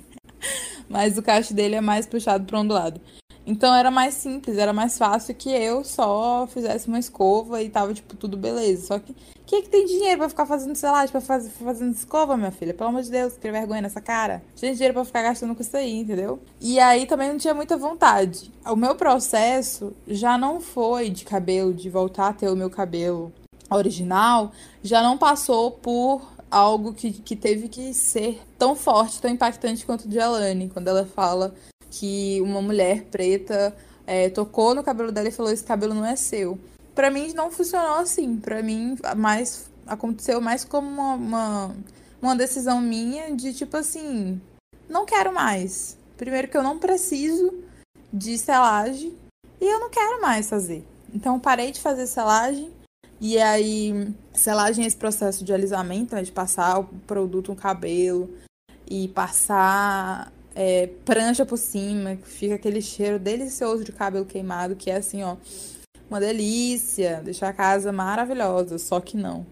Mas o cacho dele é mais puxado para ondulado. Então era mais simples, era mais fácil que eu só fizesse uma escova e tava, tipo, tudo beleza. Só que quem é que tem dinheiro pra ficar fazendo, lá, pra fazer fazendo escova, minha filha? Pelo amor de Deus, que vergonha nessa cara. Tinha dinheiro pra ficar gastando com isso aí, entendeu? E aí também não tinha muita vontade. O meu processo já não foi de cabelo, de voltar a ter o meu cabelo original, já não passou por algo que, que teve que ser tão forte, tão impactante quanto o de Alane, quando ela fala que uma mulher preta é, tocou no cabelo dela e falou: Esse cabelo não é seu. Para mim não funcionou assim. Para mim, mais aconteceu mais como uma, uma, uma decisão minha de tipo assim, não quero mais. Primeiro que eu não preciso de selagem e eu não quero mais fazer. Então parei de fazer selagem e aí selagem é esse processo de alisamento, né, de passar o produto no cabelo e passar é, prancha por cima, fica aquele cheiro delicioso de cabelo queimado que é assim, ó, uma delícia, deixar a casa maravilhosa, só que não.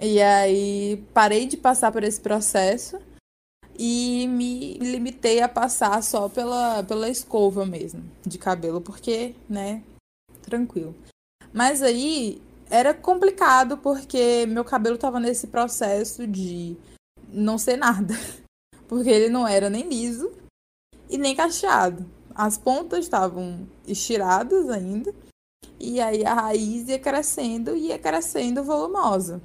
E aí parei de passar por esse processo e me limitei a passar só pela, pela escova mesmo de cabelo, porque, né, tranquilo. Mas aí era complicado porque meu cabelo tava nesse processo de não ser nada. Porque ele não era nem liso e nem cacheado. As pontas estavam estiradas ainda. E aí a raiz ia crescendo e ia crescendo volumosa.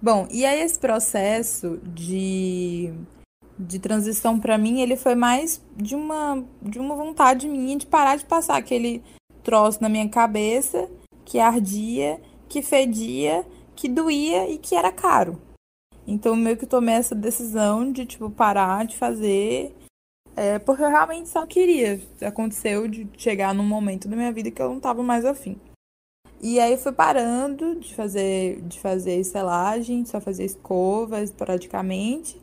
Bom, e aí esse processo de, de transição para mim, ele foi mais de uma, de uma vontade minha de parar de passar aquele troço na minha cabeça que ardia, que fedia, que doía e que era caro. Então meio que tomei essa decisão de tipo parar de fazer é, porque eu realmente só queria. Aconteceu de chegar num momento da minha vida que eu não tava mais afim. E aí fui parando de fazer, de fazer selagem, só fazer escova esporadicamente.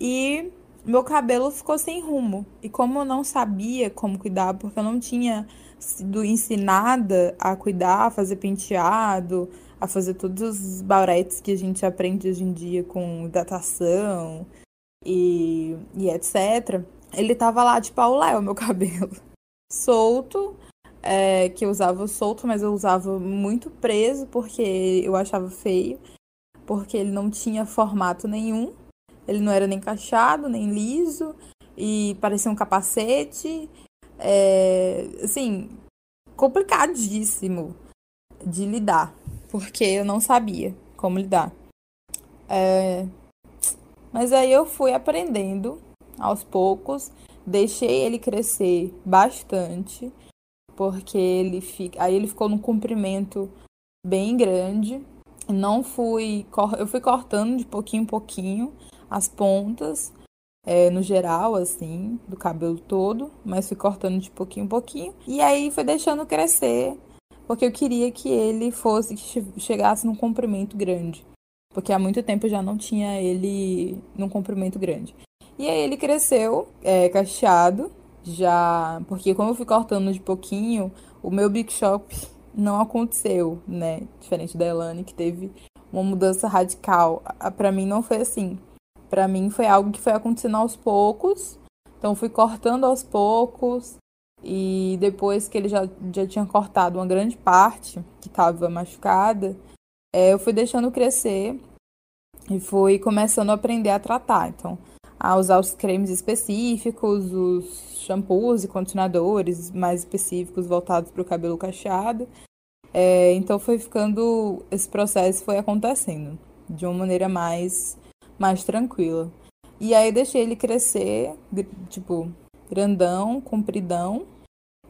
E meu cabelo ficou sem rumo. E como eu não sabia como cuidar, porque eu não tinha sido ensinada a cuidar, a fazer penteado, a fazer todos os bauretes que a gente aprende hoje em dia com hidratação e, e etc. Ele tava lá de pau o meu cabelo. Solto, é, que eu usava solto, mas eu usava muito preso porque eu achava feio, porque ele não tinha formato nenhum, ele não era nem cachado, nem liso, e parecia um capacete. É, assim, complicadíssimo de lidar, porque eu não sabia como lidar. É, mas aí eu fui aprendendo aos poucos, deixei ele crescer bastante porque ele fica, aí ele ficou num comprimento bem grande. Não fui, eu fui cortando de pouquinho em pouquinho as pontas, é, no geral, assim, do cabelo todo, mas fui cortando de pouquinho em pouquinho. E aí foi deixando crescer, porque eu queria que ele fosse, que chegasse num comprimento grande. Porque há muito tempo eu já não tinha ele num comprimento grande. E aí ele cresceu, é, cacheado, já. Porque como eu fui cortando de pouquinho, o meu Big Shop não aconteceu, né? Diferente da Elane, que teve uma mudança radical. Para mim não foi assim. Para mim foi algo que foi acontecendo aos poucos. Então fui cortando aos poucos. E depois que ele já, já tinha cortado uma grande parte que estava machucada, é, eu fui deixando crescer e fui começando a aprender a tratar. Então, a usar os cremes específicos, os shampoos e condicionadores mais específicos voltados para o cabelo cacheado. É, então foi ficando. Esse processo foi acontecendo de uma maneira mais, mais tranquila. E aí deixei ele crescer, tipo, grandão, compridão.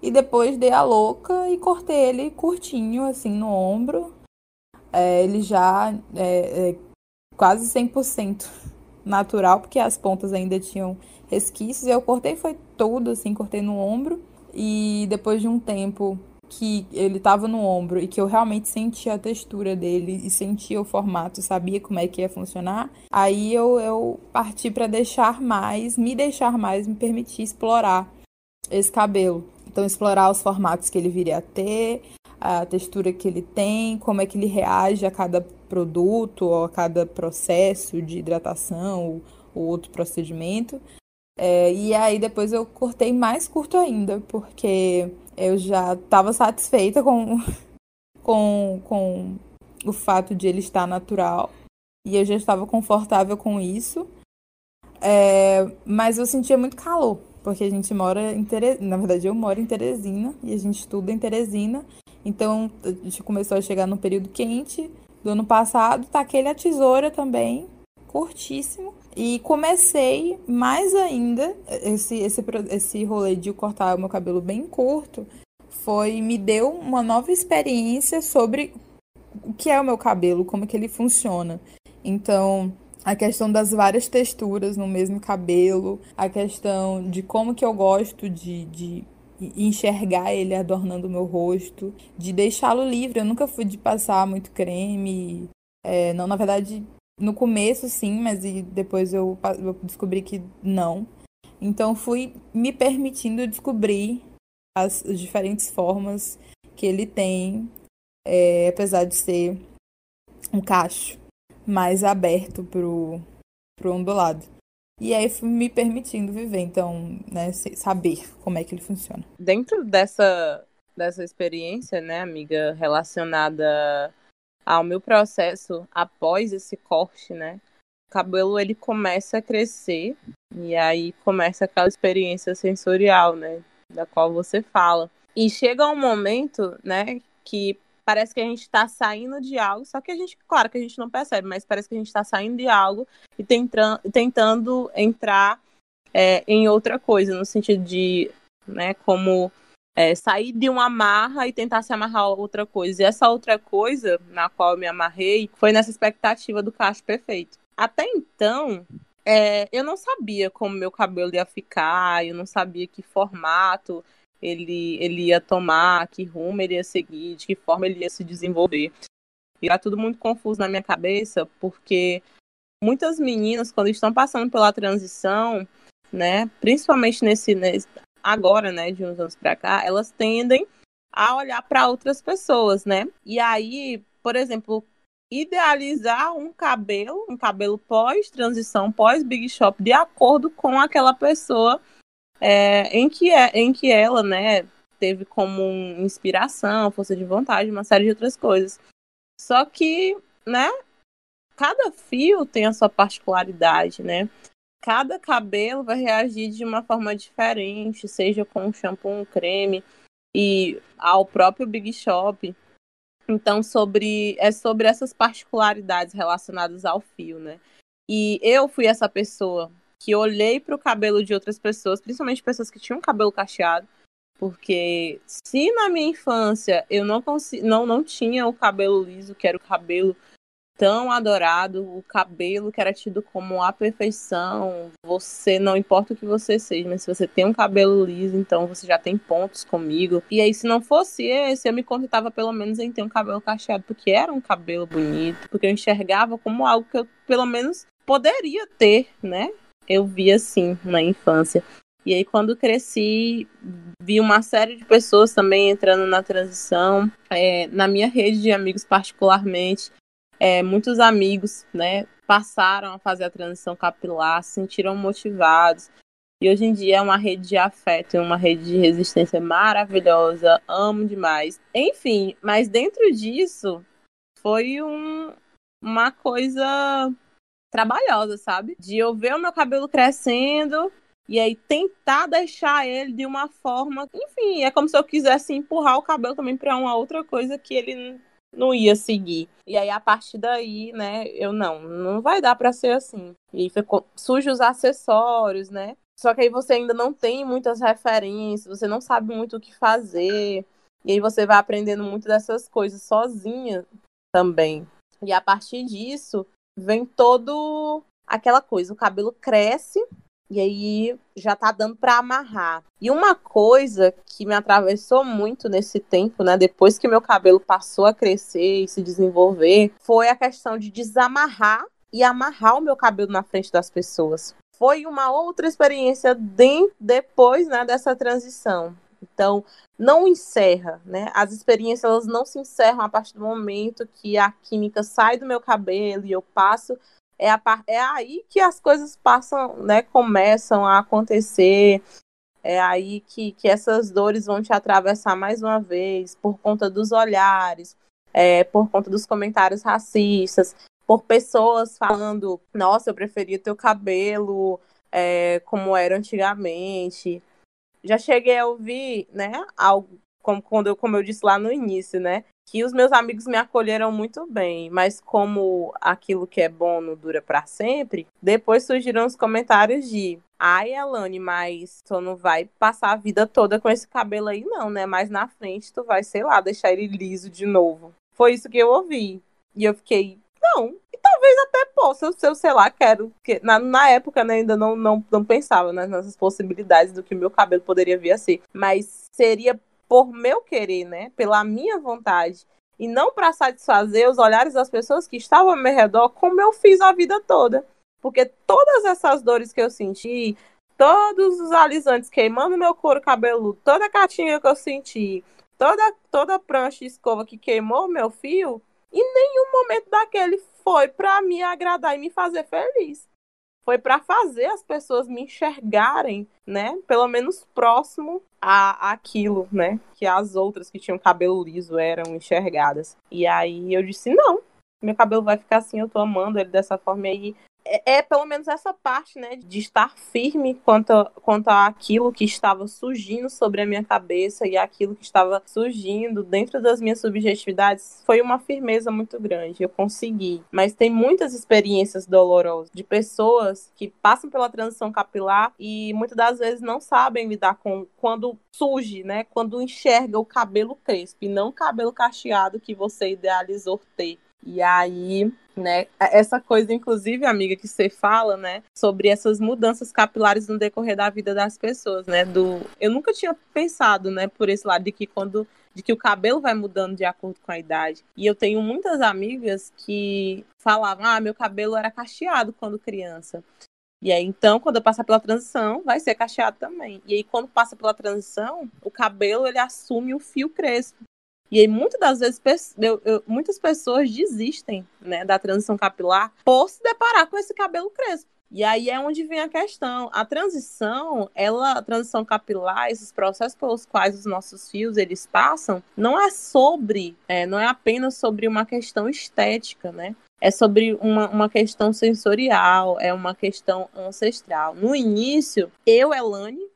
E depois dei a louca e cortei ele curtinho, assim, no ombro. É, ele já é, é quase 100% natural, porque as pontas ainda tinham resquícios. Eu cortei foi todo, assim, cortei no ombro. E depois de um tempo que ele tava no ombro e que eu realmente sentia a textura dele e sentia o formato, sabia como é que ia funcionar, aí eu, eu parti para deixar mais, me deixar mais, me permitir explorar esse cabelo. Então, explorar os formatos que ele viria a ter, a textura que ele tem, como é que ele reage a cada produto ou a cada processo de hidratação ou outro procedimento. É, e aí depois eu cortei mais curto ainda, porque eu já estava satisfeita com, com, com o fato de ele estar natural. E eu já estava confortável com isso. É, mas eu sentia muito calor, porque a gente mora em Teresina. Na verdade, eu moro em Teresina e a gente estuda em Teresina. Então, a gente começou a chegar no período quente do ano passado. Taquei a tesoura também, curtíssimo. E comecei mais ainda esse, esse, esse rolê de cortar o meu cabelo bem curto. Foi, me deu uma nova experiência sobre o que é o meu cabelo, como que ele funciona. Então, a questão das várias texturas no mesmo cabelo, a questão de como que eu gosto de, de enxergar ele adornando o meu rosto, de deixá-lo livre. Eu nunca fui de passar muito creme. É, não, na verdade, no começo sim, mas depois eu, eu descobri que não. Então fui me permitindo descobrir as, as diferentes formas que ele tem, é, apesar de ser um cacho mais aberto pro, pro ondulado. E aí me permitindo viver, então, né, saber como é que ele funciona. Dentro dessa, dessa experiência, né, amiga, relacionada ao meu processo após esse corte, né, o cabelo ele começa a crescer e aí começa aquela experiência sensorial, né, da qual você fala. E chega um momento, né, que parece que a gente está saindo de algo, só que a gente, claro que a gente não percebe, mas parece que a gente está saindo de algo e tentando entrar é, em outra coisa, no sentido de, né, como é, sair de uma amarra e tentar se amarrar a outra coisa. E essa outra coisa na qual eu me amarrei foi nessa expectativa do cacho perfeito. Até então, é, eu não sabia como meu cabelo ia ficar, eu não sabia que formato ele, ele ia tomar, que rumo ele ia seguir, de que forma ele ia se desenvolver. E era tudo muito confuso na minha cabeça, porque muitas meninas, quando estão passando pela transição, né, principalmente nesse, nesse agora, né, de uns anos para cá, elas tendem a olhar para outras pessoas, né? E aí, por exemplo, idealizar um cabelo, um cabelo pós transição, pós Big Shop, de acordo com aquela pessoa é, em, que é, em que ela, né, teve como inspiração, força de vontade, uma série de outras coisas. Só que, né, cada fio tem a sua particularidade, né? Cada cabelo vai reagir de uma forma diferente, seja com um shampoo, um creme e ao próprio Big Shop. Então, sobre é sobre essas particularidades relacionadas ao fio, né? E eu fui essa pessoa que olhei para o cabelo de outras pessoas, principalmente pessoas que tinham cabelo cacheado, porque se na minha infância eu não, não, não tinha o cabelo liso, que era o cabelo tão adorado, o cabelo que era tido como a perfeição, você não importa o que você seja, mas se você tem um cabelo liso, então você já tem pontos comigo. E aí, se não fosse esse, eu me contentava pelo menos em ter um cabelo cacheado, porque era um cabelo bonito, porque eu enxergava como algo que eu pelo menos poderia ter, né? Eu vi assim na infância. E aí, quando cresci, vi uma série de pessoas também entrando na transição. É, na minha rede de amigos, particularmente, é, muitos amigos né, passaram a fazer a transição capilar, se sentiram motivados. E hoje em dia é uma rede de afeto, uma rede de resistência maravilhosa, amo demais. Enfim, mas dentro disso foi um, uma coisa trabalhosa, sabe? De eu ver o meu cabelo crescendo e aí tentar deixar ele de uma forma. Enfim, é como se eu quisesse empurrar o cabelo também para uma outra coisa que ele não ia seguir. E aí, a partir daí, né, eu não, não vai dar para ser assim. E ficou, surge os acessórios, né? Só que aí você ainda não tem muitas referências, você não sabe muito o que fazer. E aí você vai aprendendo muito dessas coisas sozinha também. E a partir disso, vem todo aquela coisa, o cabelo cresce e aí já tá dando para amarrar. E uma coisa que me atravessou muito nesse tempo, né, depois que meu cabelo passou a crescer e se desenvolver, foi a questão de desamarrar e amarrar o meu cabelo na frente das pessoas. Foi uma outra experiência de, depois, né, dessa transição. Então, não encerra, né? As experiências elas não se encerram a partir do momento que a química sai do meu cabelo e eu passo. É, a, é aí que as coisas passam, né? Começam a acontecer. É aí que, que essas dores vão te atravessar mais uma vez, por conta dos olhares, é, por conta dos comentários racistas, por pessoas falando: nossa, eu preferia teu cabelo é, como era antigamente já cheguei a ouvir, né, algo como quando eu, como eu disse lá no início, né, que os meus amigos me acolheram muito bem, mas como aquilo que é bom não dura para sempre, depois surgiram os comentários de Ai, Elane, mas tu não vai passar a vida toda com esse cabelo aí, não, né? Mas na frente tu vai, sei lá, deixar ele liso de novo. Foi isso que eu ouvi. E eu fiquei, não. E talvez até possa, se eu, sei lá, quero. Que, na, na época, né, ainda não, não, não pensava né, nessas possibilidades do que meu cabelo poderia vir a ser. Mas seria por meu querer, né? Pela minha vontade. E não para satisfazer os olhares das pessoas que estavam ao meu redor, como eu fiz a vida toda. Porque todas essas dores que eu senti, todos os alisantes queimando meu couro cabeludo, toda a catinha que eu senti, toda, toda prancha de escova que queimou meu fio, em nenhum momento daquele foi para me agradar e me fazer feliz. Foi para fazer as pessoas me enxergarem, né? Pelo menos próximo a aquilo, né? Que as outras que tinham cabelo liso eram enxergadas. E aí eu disse: não, meu cabelo vai ficar assim, eu tô amando ele dessa forma. E aí é, é, pelo menos essa parte, né, de estar firme quanto, quanto àquilo que estava surgindo sobre a minha cabeça e aquilo que estava surgindo dentro das minhas subjetividades, foi uma firmeza muito grande. Eu consegui. Mas tem muitas experiências dolorosas de pessoas que passam pela transição capilar e muitas das vezes não sabem lidar com quando surge, né, quando enxerga o cabelo crespo e não o cabelo cacheado que você idealizou ter. E aí, né, essa coisa, inclusive, amiga, que você fala, né, sobre essas mudanças capilares no decorrer da vida das pessoas, né, do... Eu nunca tinha pensado, né, por esse lado de que quando de que o cabelo vai mudando de acordo com a idade. E eu tenho muitas amigas que falavam: "Ah, meu cabelo era cacheado quando criança". E aí, então, quando eu passar pela transição, vai ser cacheado também. E aí, quando passa pela transição, o cabelo ele assume o fio crespo. E aí, muitas das vezes, eu, eu, muitas pessoas desistem né, da transição capilar por se deparar com esse cabelo crespo. E aí é onde vem a questão. A transição, ela, a transição capilar, esses processos pelos quais os nossos fios eles passam, não é sobre, é, não é apenas sobre uma questão estética, né? É sobre uma, uma questão sensorial, é uma questão ancestral. No início, eu, Elane,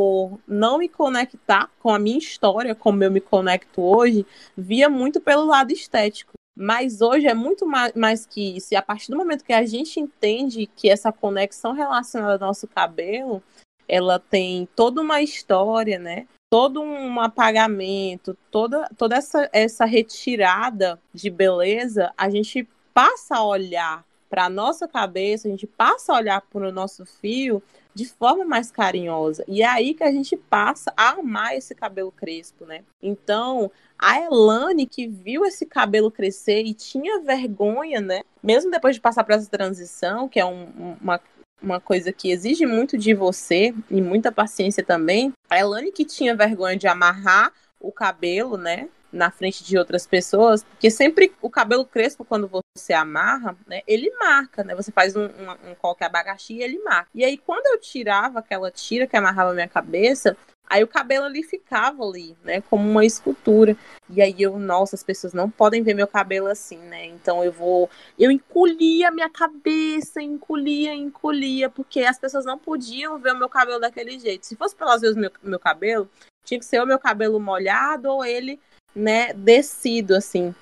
por não me conectar com a minha história, como eu me conecto hoje, via muito pelo lado estético. Mas hoje é muito mais, que isso. E a partir do momento que a gente entende que essa conexão relacionada ao nosso cabelo, ela tem toda uma história, né? Todo um apagamento, toda, toda essa, essa retirada de beleza, a gente passa a olhar para a nossa cabeça, a gente passa a olhar para o nosso fio de forma mais carinhosa. E é aí que a gente passa a amar esse cabelo crespo, né? Então, a Elane que viu esse cabelo crescer e tinha vergonha, né? Mesmo depois de passar por essa transição, que é um, uma, uma coisa que exige muito de você e muita paciência também, a Elane que tinha vergonha de amarrar o cabelo, né? Na frente de outras pessoas, porque sempre o cabelo crespo, quando você amarra, né, ele marca, né? Você faz um, um, um qualquer abacaxi e ele marca. E aí, quando eu tirava aquela tira que amarrava minha cabeça, aí o cabelo ali ficava ali, né, como uma escultura. E aí eu, nossa, as pessoas não podem ver meu cabelo assim, né? Então eu vou, eu encolhia minha cabeça, encolhia, encolhia, porque as pessoas não podiam ver o meu cabelo daquele jeito. Se fosse pelas vezes meu, meu cabelo, tinha que ser o meu cabelo molhado ou ele né, descido, assim.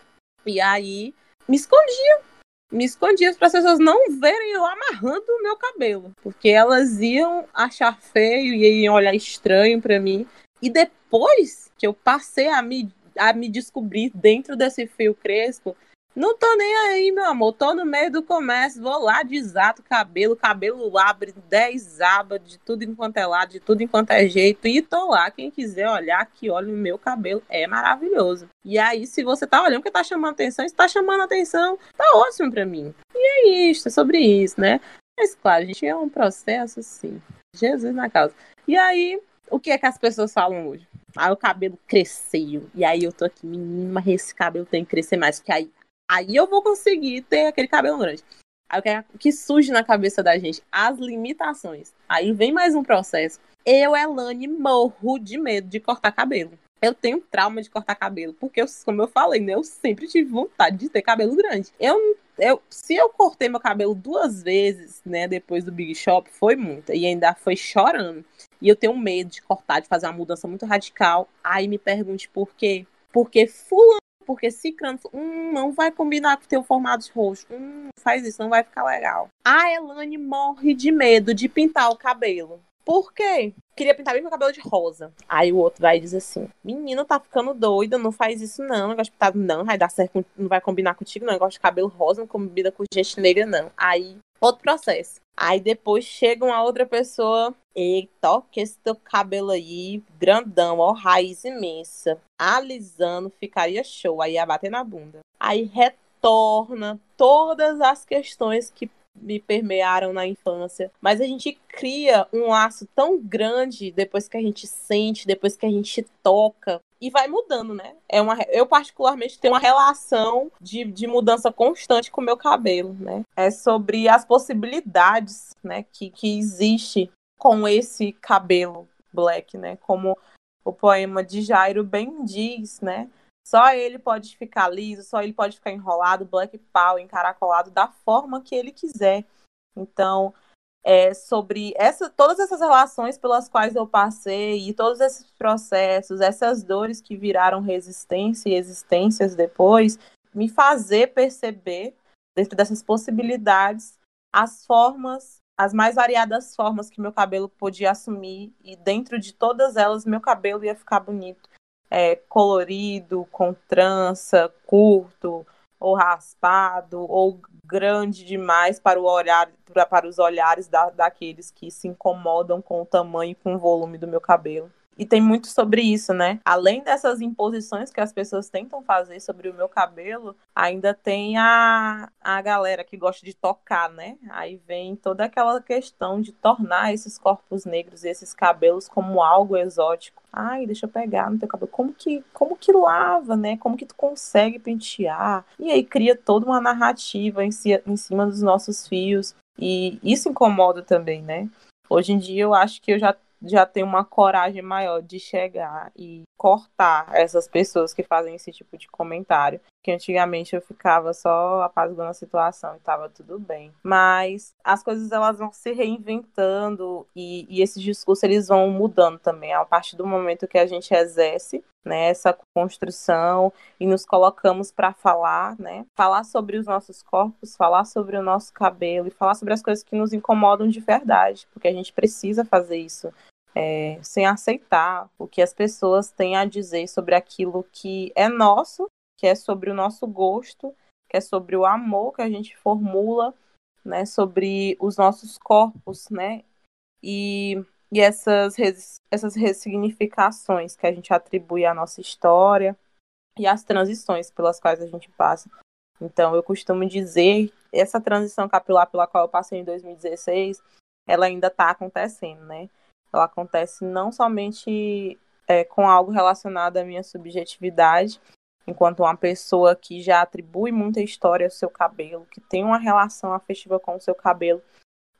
E aí me escondia. Me escondia para as pessoas não verem eu amarrando o meu cabelo. Porque elas iam achar feio e iam olhar estranho para mim. E depois que eu passei a me, a me descobrir dentro desse fio crespo, não tô nem aí, meu amor. Tô no meio do comércio, vou lá, desato o cabelo, cabelo abre 10 abas de tudo enquanto é lado, de tudo enquanto é jeito. E tô lá. Quem quiser olhar, que olha o meu cabelo. É maravilhoso. E aí, se você tá olhando que tá chamando atenção, se tá chamando atenção, tá ótimo pra mim. E é isso, é sobre isso, né? Mas claro, gente é um processo assim. Jesus na causa. E aí, o que é que as pessoas falam hoje? Aí o cabelo cresceu. E aí eu tô aqui, menina, mas esse cabelo tem que crescer mais. Porque aí Aí eu vou conseguir ter aquele cabelo grande. Aí o que, é que surge na cabeça da gente? As limitações. Aí vem mais um processo. Eu, Elane, morro de medo de cortar cabelo. Eu tenho trauma de cortar cabelo, porque, eu, como eu falei, né, eu sempre tive vontade de ter cabelo grande. Eu, eu, se eu cortei meu cabelo duas vezes, né, depois do Big Shop, foi muita, e ainda foi chorando. E eu tenho medo de cortar, de fazer uma mudança muito radical. Aí me pergunte por quê? Porque fulano porque ciclano, hum, não vai combinar com teu formato roxo, hum, faz isso, não vai ficar legal. A Elane morre de medo de pintar o cabelo. por quê? Queria pintar bem meu cabelo de rosa. Aí o outro vai diz assim: Menino, tá ficando doida, não faz isso não. Negócio de pintado não, vai dar certo, não vai combinar contigo, não. Negócio de cabelo rosa, não combina com gente negra, não. Aí, outro processo. Aí depois chega uma outra pessoa. Eita, que esse teu cabelo aí, grandão, ó, raiz imensa. Alisando, ficaria show. Aí ia bater na bunda. Aí retorna todas as questões que me permearam na infância. Mas a gente cria um laço tão grande depois que a gente sente, depois que a gente toca. E vai mudando, né? É uma, eu, particularmente, tenho uma relação de, de mudança constante com o meu cabelo, né? É sobre as possibilidades né, que, que existe com esse cabelo black, né? Como o poema de Jairo bem diz, né? Só ele pode ficar liso, só ele pode ficar enrolado, black power, encaracolado da forma que ele quiser. Então, é sobre essa, todas essas relações pelas quais eu passei e todos esses processos, essas dores que viraram resistência e existências depois, me fazer perceber, dentro dessas possibilidades, as formas, as mais variadas formas que meu cabelo podia assumir, e dentro de todas elas, meu cabelo ia ficar bonito é, colorido, com trança, curto, ou raspado, ou grande demais para, o olhar, para, para os olhares da, daqueles que se incomodam com o tamanho e com o volume do meu cabelo. E tem muito sobre isso, né? Além dessas imposições que as pessoas tentam fazer sobre o meu cabelo, ainda tem a, a galera que gosta de tocar, né? Aí vem toda aquela questão de tornar esses corpos negros e esses cabelos como algo exótico. Ai, deixa eu pegar no teu cabelo. Como que, como que lava, né? Como que tu consegue pentear? E aí cria toda uma narrativa em, si, em cima dos nossos fios. E isso incomoda também, né? Hoje em dia eu acho que eu já já tem uma coragem maior de chegar e cortar essas pessoas que fazem esse tipo de comentário. Que antigamente eu ficava só apaziguando a situação e tava tudo bem. Mas as coisas elas vão se reinventando e, e esses discursos eles vão mudando também a partir do momento que a gente exerce né, essa construção e nos colocamos para falar, né, falar sobre os nossos corpos, falar sobre o nosso cabelo e falar sobre as coisas que nos incomodam de verdade, porque a gente precisa fazer isso é, sem aceitar o que as pessoas têm a dizer sobre aquilo que é nosso, que é sobre o nosso gosto, que é sobre o amor que a gente formula, né, sobre os nossos corpos, né, e, e essas, essas ressignificações que a gente atribui à nossa história e as transições pelas quais a gente passa. Então, eu costumo dizer, essa transição capilar pela qual eu passei em 2016, ela ainda está acontecendo, né? Ela acontece não somente é, com algo relacionado à minha subjetividade, enquanto uma pessoa que já atribui muita história ao seu cabelo, que tem uma relação afetiva com o seu cabelo,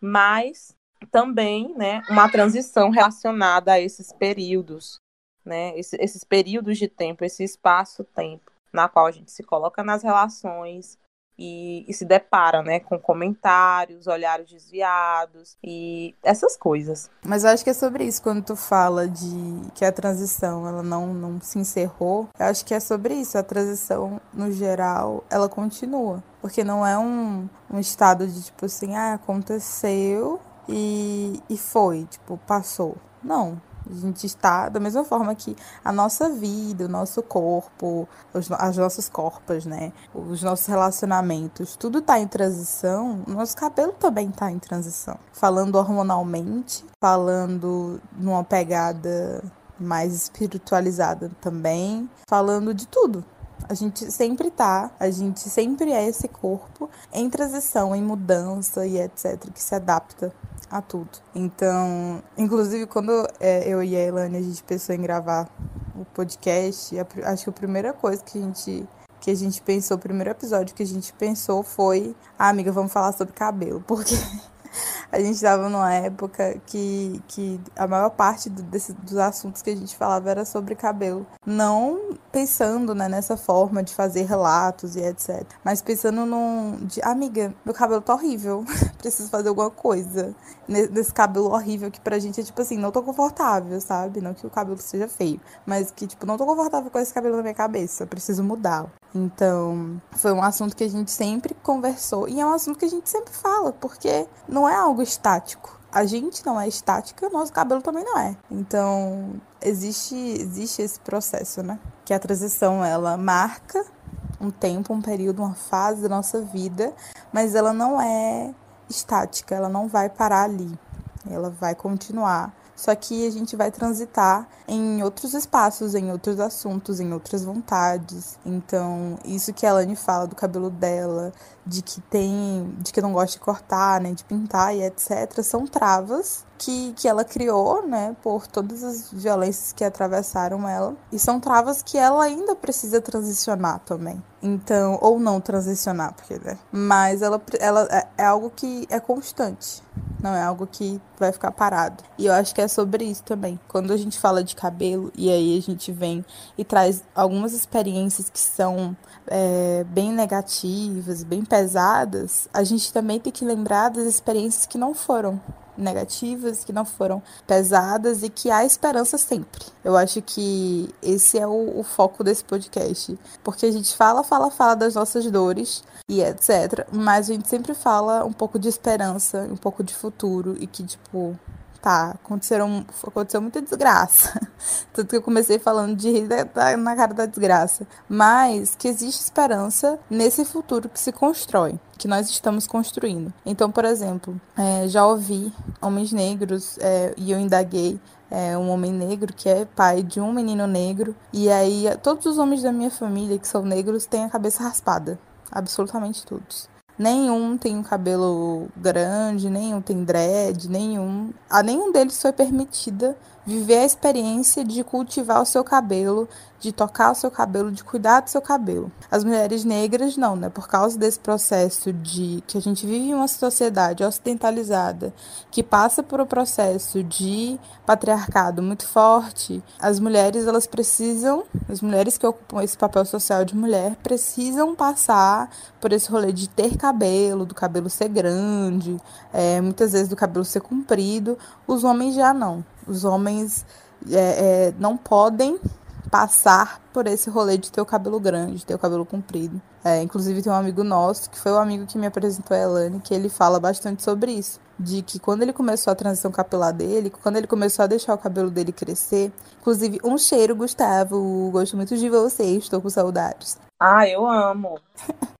mas também, né, uma transição relacionada a esses períodos, né, esses, esses períodos de tempo, esse espaço-tempo, na qual a gente se coloca nas relações, e, e, se depara, né, com comentários, olhares desviados e essas coisas. Mas eu acho que é sobre isso quando tu fala de que a transição ela não, não se encerrou. Eu acho que é sobre isso. A transição, no geral, ela continua. Porque não é um, um estado de tipo assim, ah, aconteceu e, e foi, tipo, passou. Não, a gente está da mesma forma que a nossa vida, o nosso corpo, os, as nossas corpas, né? Os nossos relacionamentos, tudo está em transição. O nosso cabelo também está em transição. Falando hormonalmente, falando numa pegada mais espiritualizada também, falando de tudo. A gente sempre tá, a gente sempre é esse corpo em transição, em mudança e etc, que se adapta a tudo. Então, inclusive, quando é, eu e a Elane a gente pensou em gravar o podcast, a, acho que a primeira coisa que a gente que a gente pensou, o primeiro episódio que a gente pensou foi, ah, amiga, vamos falar sobre cabelo, porque a gente estava numa época que, que a maior parte do, desse, dos assuntos que a gente falava era sobre cabelo. Não pensando né, nessa forma de fazer relatos e etc. Mas pensando num. De, amiga, meu cabelo tá horrível. Preciso fazer alguma coisa. Nesse cabelo horrível que pra gente é tipo assim, não tô confortável, sabe? Não que o cabelo seja feio. Mas que, tipo, não tô confortável com esse cabelo na minha cabeça. Preciso mudar. Então, foi um assunto que a gente sempre conversou e é um assunto que a gente sempre fala, porque não é algo estático. a gente não é estática, nosso cabelo também não é. Então, existe existe esse processo, né? Que a transição ela marca um tempo, um período, uma fase da nossa vida, mas ela não é estática, ela não vai parar ali. Ela vai continuar só que a gente vai transitar em outros espaços, em outros assuntos, em outras vontades. Então, isso que a Alane fala do cabelo dela, de que tem, de que não gosta de cortar, né, de pintar e etc, são travas que, que ela criou, né, por todas as violências que atravessaram ela. E são travas que ela ainda precisa transicionar também. Então, ou não transicionar, porque, né? Mas ela, ela é, é algo que é constante. Não é algo que vai ficar parado. E eu acho que é sobre isso também. Quando a gente fala de cabelo, e aí a gente vem e traz algumas experiências que são é, bem negativas, bem pesadas, a gente também tem que lembrar das experiências que não foram negativas, que não foram pesadas e que há esperança sempre. Eu acho que esse é o, o, foco desse podcast. Porque a gente fala, fala, fala das nossas dores e etc. Mas a gente sempre fala um pouco de esperança, um pouco de futuro e que, tipo, tá, aconteceram, aconteceu muita desgraça. Tanto que eu comecei falando de rir da, na cara da desgraça. Mas que existe esperança nesse futuro que se constrói, que nós estamos construindo. Então, por exemplo, é, já ouvi homens negros é, e eu indaguei é um homem negro que é pai de um menino negro. E aí, todos os homens da minha família que são negros têm a cabeça raspada. Absolutamente todos. Nenhum tem um cabelo grande, nenhum tem dread, nenhum. A nenhum deles foi permitida viver a experiência de cultivar o seu cabelo, de tocar o seu cabelo, de cuidar do seu cabelo. As mulheres negras não, né? Por causa desse processo de que a gente vive em uma sociedade ocidentalizada, que passa por um processo de patriarcado muito forte, as mulheres elas precisam, as mulheres que ocupam esse papel social de mulher precisam passar por esse rolê de ter cabelo, do cabelo ser grande, é, muitas vezes do cabelo ser comprido. Os homens já não. Os homens é, é, não podem passar por esse rolê de ter o cabelo grande, ter o cabelo comprido. É, inclusive tem um amigo nosso, que foi o amigo que me apresentou a Elane, que ele fala bastante sobre isso. De que quando ele começou a transição capilar dele, quando ele começou a deixar o cabelo dele crescer, inclusive um cheiro, Gustavo, gosto muito de você, estou com saudades. Ah, eu amo.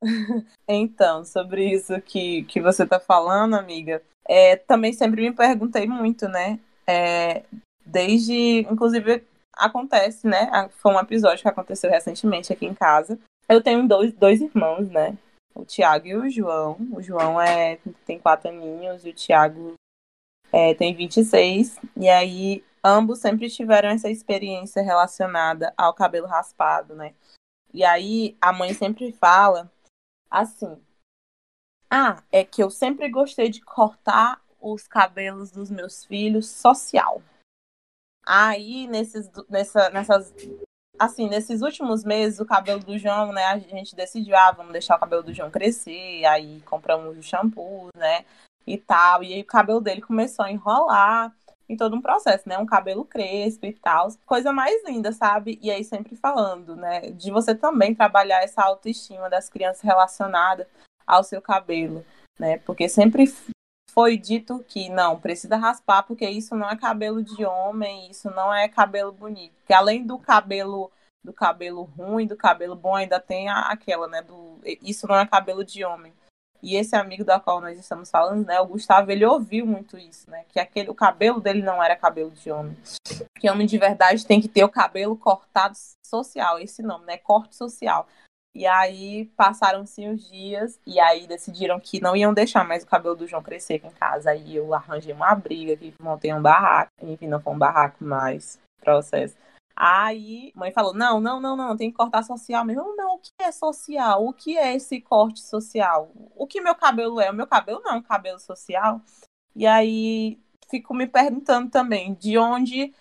então, sobre isso que, que você tá falando, amiga, é, também sempre me perguntei muito, né? É, desde, inclusive, acontece, né? Foi um episódio que aconteceu recentemente aqui em casa. Eu tenho dois, dois irmãos, né? O Tiago e o João. O João é, tem quatro aninhos e o Tiago é, tem 26. E aí, ambos sempre tiveram essa experiência relacionada ao cabelo raspado, né? E aí, a mãe sempre fala assim: Ah, é que eu sempre gostei de cortar os cabelos dos meus filhos social. Aí, nesses, nessa, nessas. Assim, nesses últimos meses, o cabelo do João, né? A gente decidiu, ah, vamos deixar o cabelo do João crescer. Aí compramos o shampoo, né? E tal. E aí o cabelo dele começou a enrolar em todo um processo, né? Um cabelo crespo e tal. Coisa mais linda, sabe? E aí sempre falando, né? De você também trabalhar essa autoestima das crianças relacionada ao seu cabelo, né? Porque sempre foi dito que não, precisa raspar porque isso não é cabelo de homem, isso não é cabelo bonito. Que além do cabelo do cabelo ruim, do cabelo bom, ainda tem a, aquela, né, do isso não é cabelo de homem. E esse amigo da qual nós estamos falando, né, o Gustavo, ele ouviu muito isso, né, que aquele o cabelo dele não era cabelo de homem. Que homem de verdade tem que ter o cabelo cortado social, esse nome, né, corte social. E aí passaram-se os dias e aí decidiram que não iam deixar mais o cabelo do João crescer em casa. Aí eu arranjei uma briga que montei um barraco. Enfim, não foi um barraco mais processo. Aí mãe falou: não, não, não, não, tem que cortar social mesmo. Não, o que é social? O que é esse corte social? O que meu cabelo é? O meu cabelo não é um cabelo social. E aí fico me perguntando também de onde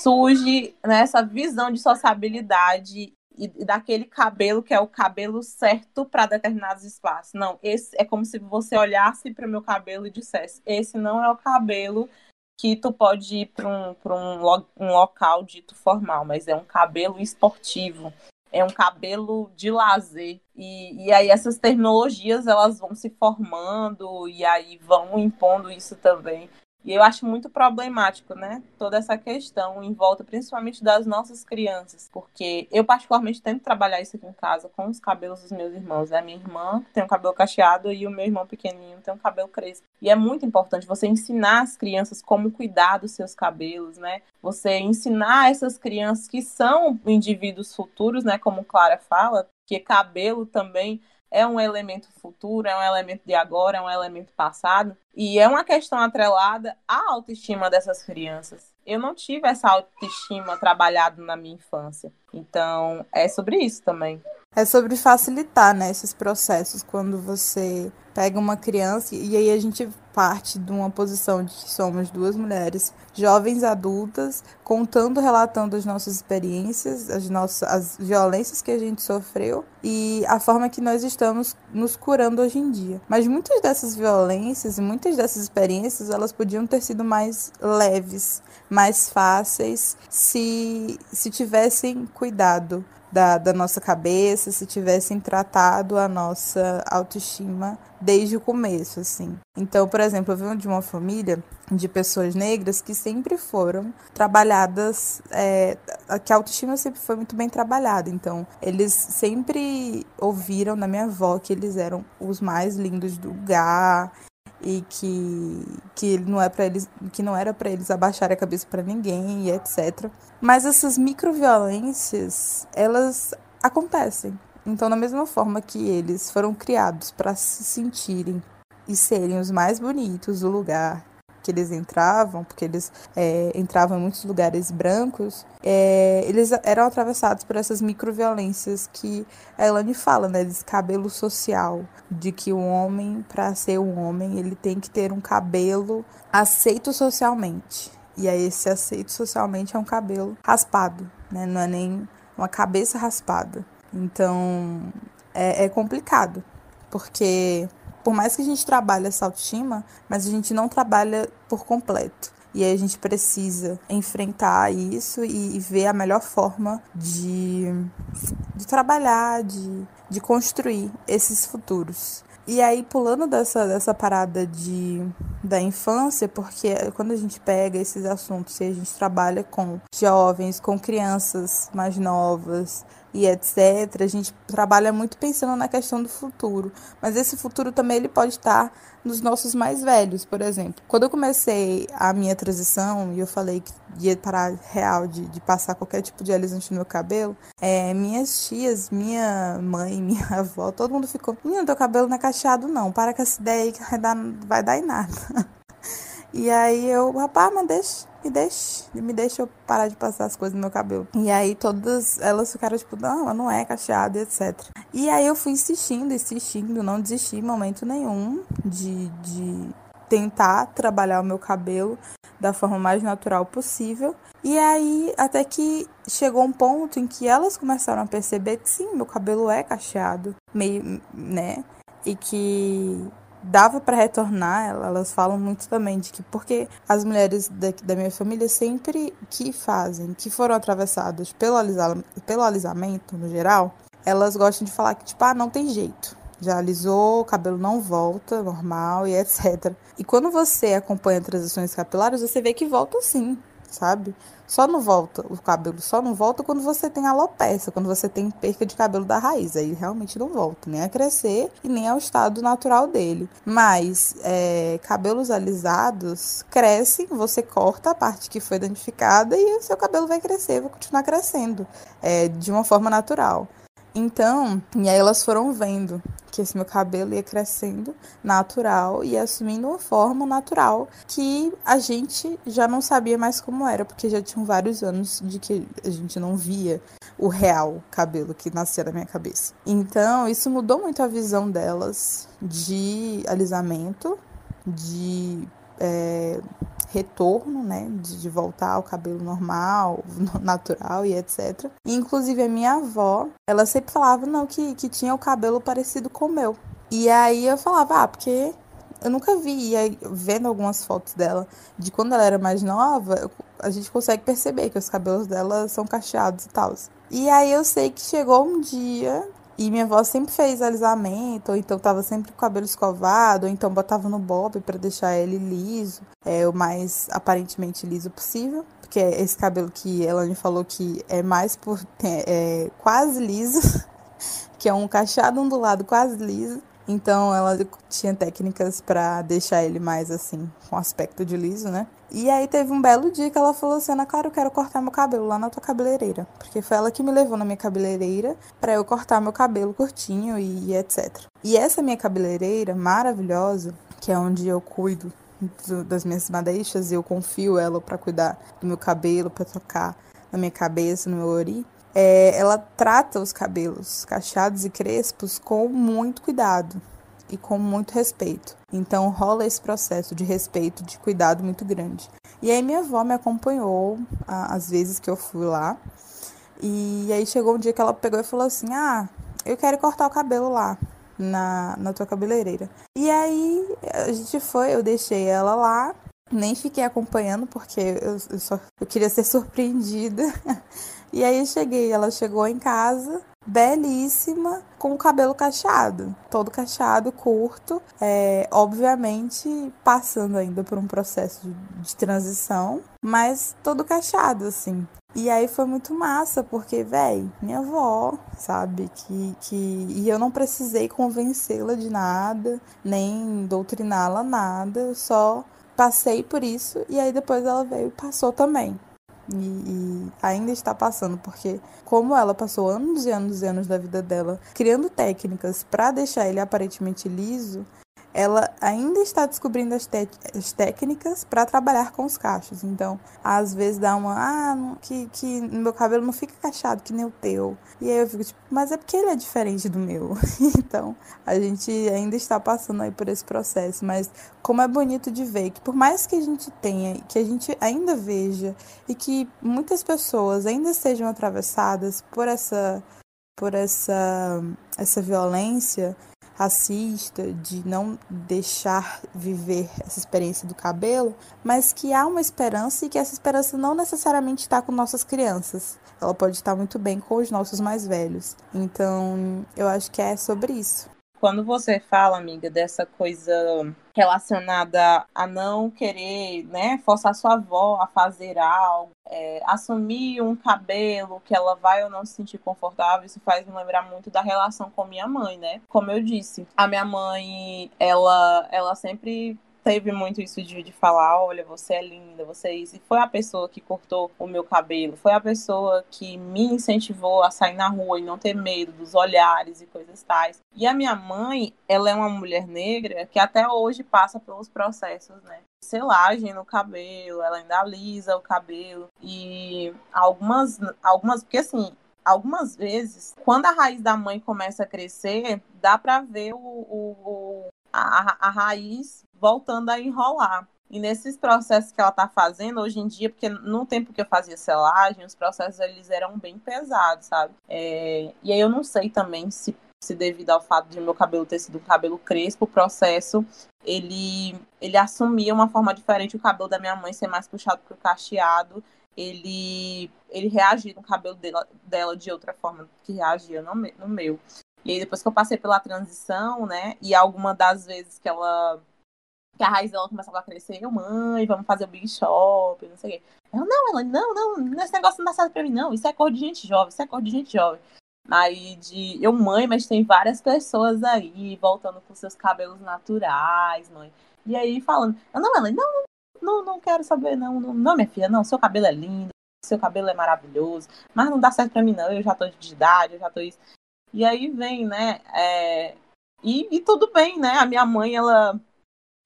surge né, essa visão de sociabilidade e, daquele cabelo que é o cabelo certo para determinados espaços. Não, esse é como se você olhasse para o meu cabelo e dissesse: esse não é o cabelo que tu pode ir para um, um, um local dito formal, mas é um cabelo esportivo, é um cabelo de lazer. E, e aí essas terminologias elas vão se formando e aí vão impondo isso também E eu acho muito problemático, né? Toda essa questão em volta, principalmente das nossas crianças. Porque eu, particularmente, tento trabalhar isso aqui em casa com os cabelos dos meus irmãos. Né? Minha irmã tem um cabelo cacheado e o meu irmão pequenininho tem um cabelo crespo. E é muito importante você ensinar as crianças como cuidar dos seus cabelos, né? Você ensinar essas crianças que são indivíduos futuros, né? Como Clara fala, que cabelo também é um elemento futuro, é um elemento de agora, é um elemento passado, e é uma questão atrelada à autoestima dessas crianças. Eu não tive essa autoestima trabalhada na minha infância. Então, é sobre isso também. É sobre facilitar né, esses processos quando você pega uma criança e aí a gente parte de uma posição de que somos duas mulheres jovens adultas contando, relatando as nossas experiências, as nossas as violências que a gente sofreu e a forma que nós estamos nos curando hoje em dia. Mas muitas dessas violências e muitas dessas experiências elas podiam ter sido mais leves, mais fáceis se se tivessem cuidado da, da nossa cabeça, se tivessem tratado a nossa autoestima desde o começo, assim. Então, por exemplo, eu venho de uma família de pessoas negras que sempre foram trabalhadas, é, que a autoestima sempre foi muito bem trabalhada. Então, eles sempre ouviram da minha avó que eles eram os mais lindos do lugar e que que não é para eles que não era para eles abaixar a cabeça para ninguém e etc. Mas essas microviolências, elas acontecem. Então, da mesma forma que eles foram criados para se sentirem e serem os mais bonitos do lugar, que eles entravam, porque eles é, entravam em muitos lugares brancos, é, eles eram atravessados por essas microviolências que a Elane fala, né? Desse cabelo social, de que o homem, para ser um homem, ele tem que ter um cabelo aceito socialmente. E aí esse aceito socialmente é um cabelo raspado, né? Não é nem uma cabeça raspada. Então é, é complicado, porque por mais que a gente trabalhe essa autoestima, mas a gente não trabalha por completo. E aí a gente precisa enfrentar isso e, e ver a melhor forma de, de trabalhar, de, de construir esses futuros. E aí, pulando dessa, dessa parada de, da infância, porque quando a gente pega esses assuntos e a gente trabalha com jovens, com crianças mais novas, e etc. A gente trabalha muito pensando na questão do futuro, mas esse futuro também ele pode estar nos nossos mais velhos, por exemplo. Quando eu comecei a minha transição e eu falei que ia parar real de, de passar qualquer tipo de alisante no meu cabelo, é, minhas tias, minha mãe, minha avó, todo mundo ficou: Menino, teu cabelo não é cacheado, não. Para com essa ideia aí que vai dar, vai dar em nada. E aí eu, rapaz, mas deixa, me deixa, me deixa eu parar de passar as coisas no meu cabelo. E aí todas elas ficaram tipo, não, não é cacheado, etc. E aí eu fui insistindo, insistindo, não desisti em momento nenhum de, de tentar trabalhar o meu cabelo da forma mais natural possível. E aí, até que chegou um ponto em que elas começaram a perceber que sim, meu cabelo é cacheado, meio, né? E que dava para retornar, elas falam muito também de que porque as mulheres da, da minha família sempre que fazem, que foram atravessadas pelo, alisa, pelo alisamento no geral, elas gostam de falar que tipo, ah, não tem jeito. Já alisou, o cabelo não volta normal e etc. E quando você acompanha transições capilares, você vê que volta sim, sabe? Só não volta, o cabelo só não volta quando você tem alopecia, quando você tem perca de cabelo da raiz. Aí realmente não volta, nem a crescer e nem ao estado natural dele. Mas é, cabelos alisados crescem, você corta a parte que foi danificada e o seu cabelo vai crescer, vai continuar crescendo é, de uma forma natural. Então, e aí elas foram vendo que esse meu cabelo ia crescendo natural e assumindo uma forma natural que a gente já não sabia mais como era, porque já tinham vários anos de que a gente não via o real cabelo que nascia da minha cabeça. Então, isso mudou muito a visão delas de alisamento, de é, retorno, né, de, de, voltar ao cabelo normal, natural e etc. Inclusive a minha avó, ela sempre falava não que, que tinha o cabelo parecido com o meu. E aí eu falava, ah, porque eu nunca vi, e aí, vendo algumas fotos dela de quando ela era mais nova, a gente consegue perceber que os cabelos dela são cacheados e tal. E aí eu sei que chegou um dia E minha avó sempre fez alisamento, ou então tava sempre com o cabelo escovado, ou então botava no bob para deixar ele liso, é o mais aparentemente liso possível. Porque é esse cabelo que ela me falou que é mais por é, é quase liso, que é um cacheado ondulado quase liso. Então ela tinha técnicas para deixar ele mais assim, com aspecto de liso, né? E aí teve um belo dia que ela falou assim: Ana Clara, eu quero cortar meu cabelo lá na tua cabeleireira. Porque foi ela que me levou na minha cabeleireira para eu cortar meu cabelo curtinho e, etc. E essa minha cabeleireira maravilhosa, que é onde eu cuido do, das minhas madeixas e eu confio ela para cuidar do meu cabelo, para tocar na minha cabeça, no meu ori é, ela trata os cabelos cacheados e crespos com muito cuidado e com muito respeito. Então rola esse processo de respeito, de cuidado muito grande. E aí minha avó me acompanhou às vezes que eu fui lá. E aí chegou um dia que ela pegou e falou assim: "Ah, eu quero cortar o cabelo lá na, na tua cabeleireira". E aí a gente foi, eu deixei ela lá, nem fiquei acompanhando porque eu, eu só eu queria ser surpreendida. E aí eu cheguei, ela chegou em casa, belíssima, com o cabelo cacheado, todo cacheado, curto, é, obviamente passando ainda por um processo de transição, mas todo cacheado, assim. E aí foi muito massa, porque, véi, minha avó, sabe, que, que. E eu não precisei convencê-la de nada, nem doutriná-la nada, só passei por isso e aí depois ela veio e passou também. E, e, ainda está passando, porque como ela passou anos e anos e anos da vida dela criando técnicas para deixar ele aparentemente liso, ela ainda está descobrindo as, as técnicas para trabalhar com os cachos. Então, às vezes dá uma, ah, que, que meu cabelo não fica cachado que nem o teu. E aí eu fico tipo, mas é porque ele é diferente do meu. então, a gente ainda está passando aí por esse processo. Mas como é bonito de ver que por mais que a gente tenha, que a gente ainda veja e que muitas pessoas ainda sejam atravessadas por essa por essa essa violência, racista, de não deixar viver essa experiência do cabelo, mas que há uma esperança e que essa esperança não necessariamente está com nossas crianças. Ela pode estar muito bem com os nossos mais velhos. Então, eu acho que é sobre isso. Quando você fala, amiga, dessa coisa relacionada a não querer, né, forçar sua avó a fazer algo, é, assumir um cabelo que ela vai ou não se sentir confortável, isso faz me lembrar muito da relação com minha mãe, né? Como eu disse, a minha mãe, ela, ela sempre teve muito isso de, de falar, olha, você é linda, você é isso. E foi a pessoa que cortou o meu cabelo, foi a pessoa que me incentivou a sair na rua e não ter medo dos olhares e coisas tais. E a minha mãe, ela é uma mulher negra que até hoje passa pelos processos, né? selagem no cabelo, ela ainda alisa o cabelo e algumas algumas porque assim, algumas vezes, quando a raiz da mãe começa a crescer, dá para ver o, o, o a, a, raiz voltando a enrolar. E nesses processos que ela está fazendo hoje em dia, porque no tempo que eu fazia selagem, os processos eles eram bem pesados, sabe? É, e aí eu não sei também se, se devido ao fato de meu cabelo ter sido um cabelo crespo, o processo ele, ele assumia uma forma diferente. O cabelo da minha mãe ser mais puxado para o cacheado, ele, ele reagia no cabelo dela, dela de outra forma que reagia no, no meu. E aí depois que eu passei pela transição, né, e alguma das vezes que ela que a raiz dela começava a crescer, eu, mãe, vamos fazer o Big Shop, não sei o quê. Ela, não, ela, não, não, esse negócio não dá certo pra mim, não. Isso é cor de gente jovem, isso é cor de gente jovem. Aí de eu, mãe, mas tem várias pessoas aí voltando com seus cabelos naturais, mãe. E aí falando, eu, não, ela, não, não, não quero saber, não, não, não, minha filha, não, seu cabelo é lindo, seu cabelo é maravilhoso, mas não dá certo pra mim, não, eu já tô de idade, eu já tô isso. E aí vem, né, é... e, e tudo bem, né, a minha mãe, ela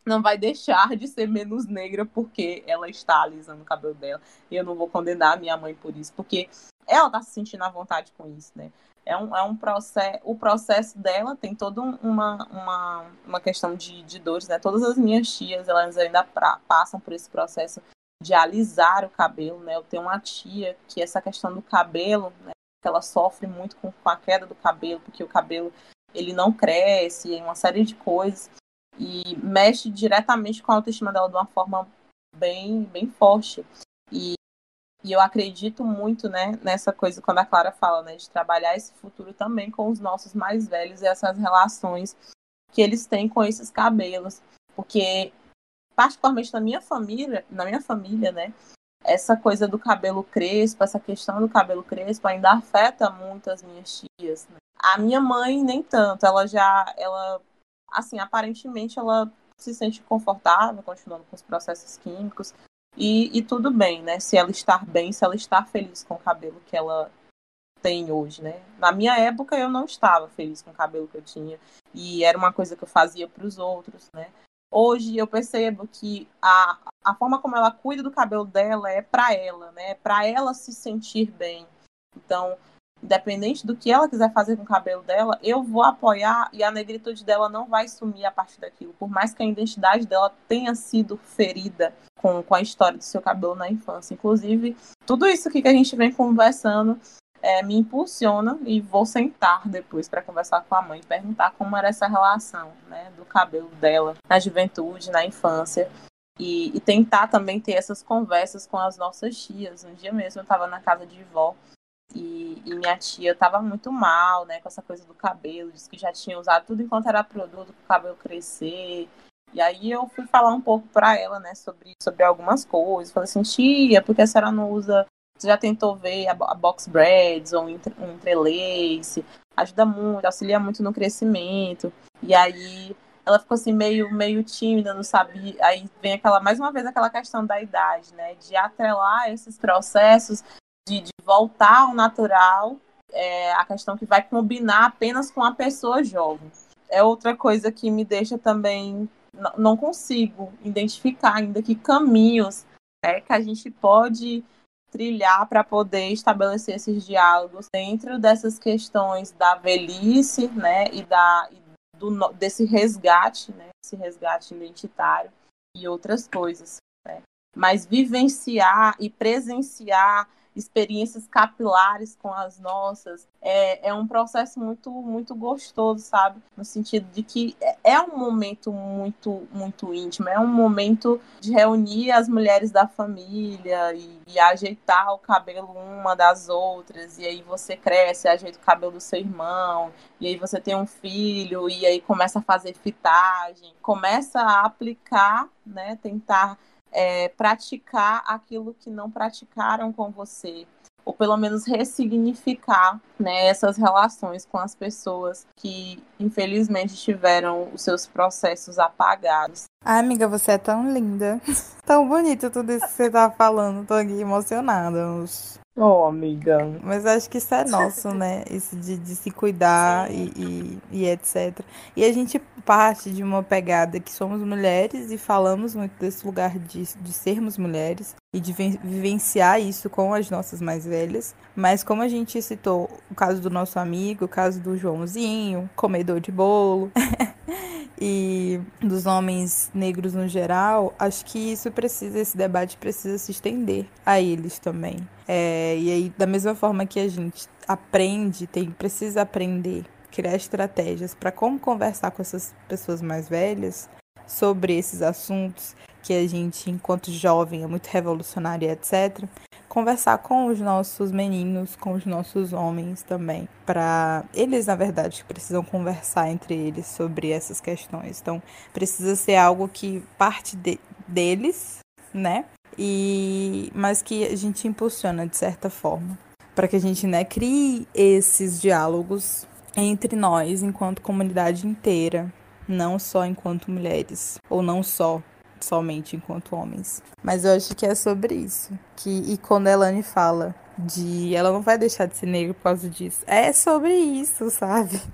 não vai deixar de ser menos negra porque ela está alisando o cabelo dela. E eu não vou condenar a minha mãe por isso, porque ela está se sentindo à vontade com isso, né? É um, é um processo, o processo dela tem toda uma, uma, uma questão de, de dores, né? Todas as minhas tias, elas ainda pra, passam por esse processo de alisar o cabelo, né? Eu tenho uma tia que essa questão do cabelo, né? Ela sofre muito com, com a queda do cabelo, porque o cabelo ele não cresce, uma série de coisas e mexe diretamente com a autoestima dela de uma forma bem, bem forte. E, E eu acredito muito, né, nessa coisa quando a Clara fala, né, de trabalhar esse futuro também com os nossos mais velhos e essas relações que eles têm com esses cabelos, porque particularmente na minha família, na minha família, né, essa coisa do cabelo crespo, essa questão do cabelo crespo ainda afeta muito as minhas tias. Né? A minha mãe nem tanto, ela já, ela, assim, aparentemente ela se sente confortável continuando com os processos químicos e, e tudo bem, né? Se ela estar bem, se ela estar feliz com o cabelo que ela tem hoje, né? Na minha época eu não estava feliz com o cabelo que eu tinha e era uma coisa que eu fazia para os outros, né? Hoje eu percebo que a, a forma como ela cuida do cabelo dela é para ela, né? Para ela se sentir bem. Então, independente do que ela quiser fazer com o cabelo dela, eu vou apoiar e a negritude dela não vai sumir a partir daquilo. Por mais que a identidade dela tenha sido ferida com, com a história do seu cabelo na infância. Inclusive, tudo isso que a gente vem conversando é, me impulsiona e vou sentar depois para conversar com a mãe, perguntar como era essa relação né, do cabelo dela na juventude, na infância. E, e tentar também ter essas conversas com as nossas tias. Um dia mesmo eu estava na casa de vó e, e, minha tia estava muito mal, né, com essa coisa do cabelo, disse que já tinha usado tudo enquanto era produto o cabelo crescer. E aí eu fui falar um pouco para ela, né, sobre, sobre algumas coisas. Falei assim, tia, por que a senhora não usa você já tentou ver a, a box breads ou um entrelace? Ajuda muito, auxilia muito no crescimento. E aí ela ficou assim meio meio tímida, não sabia. Aí vem aquela mais uma vez aquela questão da idade, né? De atrelar esses processos de, de voltar ao natural, é, a questão que vai combinar apenas com a pessoa jovem. É outra coisa que me deixa também não consigo identificar ainda que caminhos é, que a gente pode trilhar para poder estabelecer esses diálogos dentro dessas questões da velhice, né, e da e do, desse resgate, né, esse resgate identitário e outras coisas, né? Mas vivenciar e presenciar experiências capilares com as nossas, é, é um processo muito, muito gostoso, sabe? No sentido de que é, é um momento muito, muito íntimo, é um momento de reunir as mulheres da família e, e ajeitar o cabelo uma das outras, e aí você cresce, ajeita o cabelo do seu irmão, e aí você tem um filho, e aí começa a fazer fitagem, começa a aplicar, né, tentar é, praticar aquilo que não praticaram com você, ou pelo menos ressignificar né, essas relações com as pessoas que infelizmente tiveram os seus processos apagados. Ai, amiga, você é tão linda. tão bonito tudo isso que você tá falando. Tô aqui emocionada. Oh, amiga. Mas acho que isso é nosso, né? Isso de, de se cuidar e, e, e, etc. E a gente parte de uma pegada que somos mulheres e falamos muito desse lugar de, de sermos mulheres e de vivenciar isso com as nossas mais velhas. Mas como a gente citou o caso do nosso amigo, o caso do Joãozinho, comedor de bolo. e dos homens negros no geral, acho que isso precisa, esse debate precisa se estender a eles também. É, e aí, da mesma forma que a gente aprende, tem, precisa aprender, criar estratégias para como conversar com essas pessoas mais velhas sobre esses assuntos que a gente, enquanto jovem, é muito revolucionário, etc conversar com os nossos meninos, com os nossos homens também, para eles na verdade precisam conversar entre eles sobre essas questões. Então, precisa ser algo que parte de, deles, né? E mas que a gente impulsiona de certa forma, para que a gente, né, crie esses diálogos entre nós enquanto comunidade inteira, não só enquanto mulheres, ou não só somente enquanto homens. Mas eu acho que é sobre isso. Que, e quando a Elane fala de ela não vai deixar de ser negra por causa disso, é sobre isso, sabe?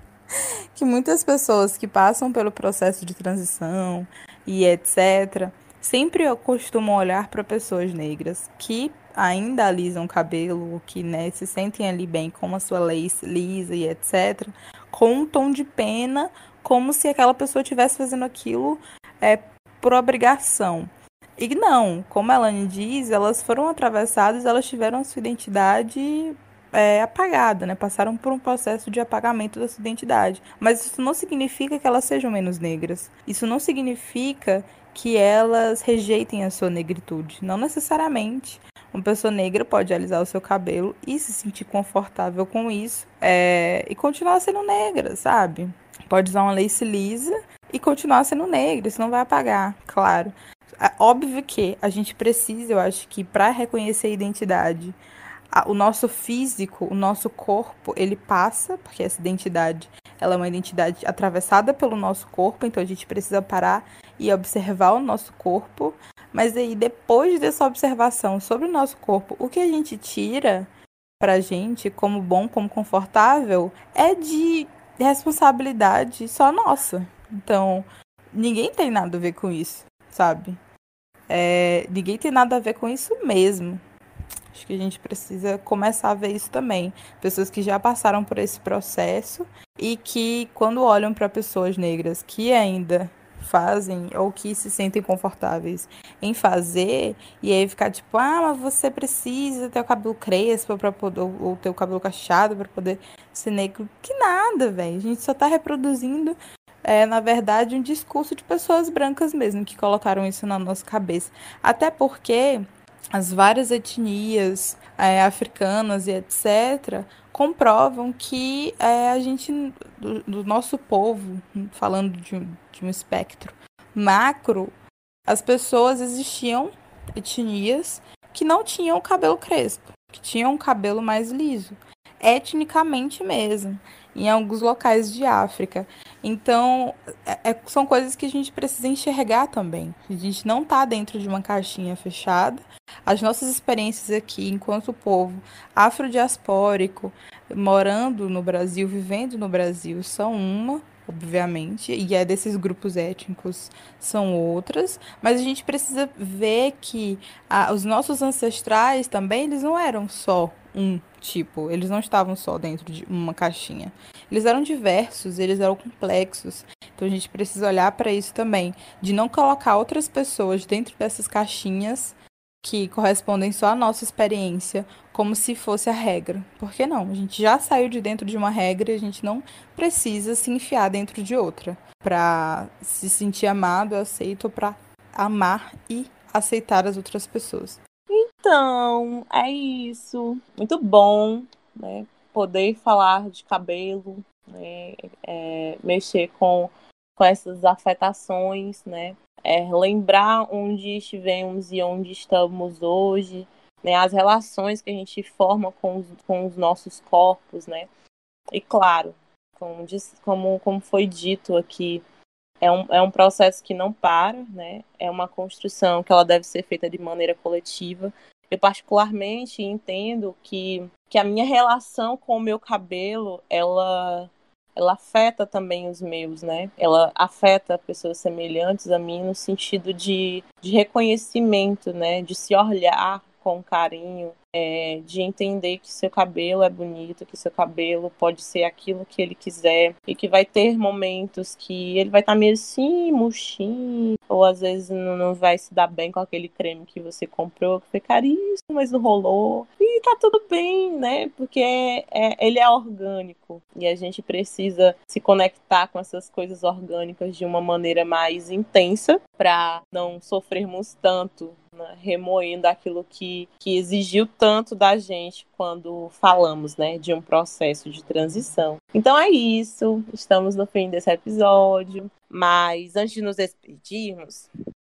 Que muitas pessoas que passam pelo processo de transição e etc., sempre costumam olhar para pessoas negras que ainda alisam o cabelo, que né, se sentem ali bem com a sua lace lisa e etc., com um tom de pena, como se aquela pessoa estivesse fazendo aquilo é, por obrigação. E não, como a Elane diz, elas foram atravessadas, elas tiveram a sua identidade é, apagada, né? Passaram por um processo de apagamento da sua identidade. Mas isso não significa que elas sejam menos negras. Isso não significa que elas rejeitem a sua negritude. Não necessariamente. Uma pessoa negra pode alisar o seu cabelo e se sentir confortável com isso é, e continuar sendo negra, sabe? Pode usar uma lace lisa e continuar sendo negra, isso não vai apagar, claro. É óbvio que a gente precisa, eu acho que para reconhecer a identidade, a, o nosso físico, o nosso corpo, ele passa, porque essa identidade, ela é uma identidade atravessada pelo nosso corpo, então a gente precisa parar e observar o nosso corpo, mas aí depois dessa observação sobre o nosso corpo, o que a gente tira pra gente como bom, como confortável, é de responsabilidade só nossa. Então, ninguém tem nada a ver com isso, sabe? É, ninguém tem nada a ver com isso mesmo. Acho que a gente precisa começar a ver isso também. Pessoas que já passaram por esse processo e que, quando olham para pessoas negras que ainda fazem ou que se sentem confortáveis em fazer e aí ficar tipo, ah, mas você precisa ter o cabelo crespo para poder ou ter o cabelo cacheado para poder ser negro. Que nada, velho. A gente só tá reproduzindo é, na verdade, um discurso de pessoas brancas mesmo que colocaram isso na nossa cabeça. Até porque as várias etnias é, africanas e etc. comprovam que é, a gente, do, do, nosso povo, falando de, de um espectro macro, as pessoas existiam etnias que não tinham cabelo crespo, que tinham um cabelo mais liso, etnicamente mesmo em alguns locais de África. Então, é, é, são coisas que a gente precisa enxergar também. A gente não está dentro de uma caixinha fechada. As nossas experiências aqui, enquanto povo afrodiaspórico, morando no Brasil, vivendo no Brasil, são uma, obviamente, e é desses grupos étnicos são outras, mas a gente precisa ver que ah, os nossos ancestrais também, eles não eram só um tipo, eles não estavam só dentro de uma caixinha. Eles eram diversos, eles eram complexos. Então a gente precisa olhar para isso também, de não colocar outras pessoas dentro dessas caixinhas que correspondem só à nossa experiência, como se fosse a regra. Por que não? A gente já saiu de dentro de uma regra e a gente não precisa se enfiar dentro de outra para se sentir amado, aceito, para amar e aceitar as outras pessoas. Então, é isso. Muito bom, né? Poder falar de cabelo, né? É, mexer com, com essas afetações, né? É, lembrar onde estivemos e onde estamos hoje, né? As relações que a gente forma com os, com os nossos corpos, né? E claro, como, como, como foi dito aqui, é um, é um processo que não para, né? É uma construção que ela deve ser feita de maneira coletiva, eu particularmente entendo que, que a minha relação com o meu cabelo, ela ela afeta também os meus, né? Ela afeta pessoas semelhantes a mim no sentido de, de reconhecimento, né? De se olhar com carinho, é, de entender que seu cabelo é bonito, que seu cabelo pode ser aquilo que ele quiser e que vai ter momentos que ele vai estar tá meio assim, murchinho, ou às vezes não vai se dar bem com aquele creme que você comprou, que foi caríssimo, mas não rolou. E tá tudo bem, né? Porque é, é, ele é orgânico e a gente precisa se conectar com essas coisas orgânicas de uma maneira mais intensa para não sofrermos tanto remoendo aquilo que, que exigiu tanto da gente quando falamos né, de um processo de transição. Então é isso, estamos no fim desse episódio, mas antes de nos despedirmos,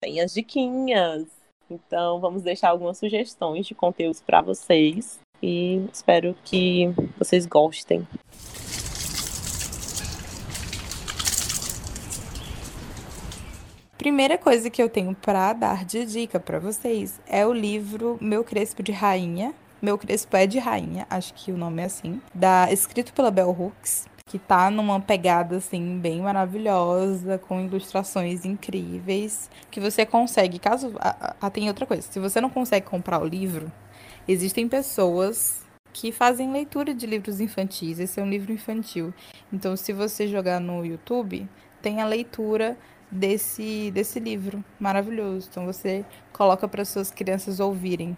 tem as diquinhas. Então vamos deixar algumas sugestões de conteúdos para vocês e espero que vocês gostem. Primeira coisa que eu tenho para dar de dica para vocês é o livro Meu Crespo de Rainha. Meu Crespo é de Rainha, acho que o nome é assim, da escrito pela Bell Hooks, que tá numa pegada assim bem maravilhosa, com ilustrações incríveis, que você consegue, caso ah, ah, tem outra coisa, se você não consegue comprar o livro, existem pessoas que fazem leitura de livros infantis. Esse é um livro infantil. Então, se você jogar no YouTube, tem a leitura desse, desse livro maravilhoso. Então você coloca para suas crianças ouvirem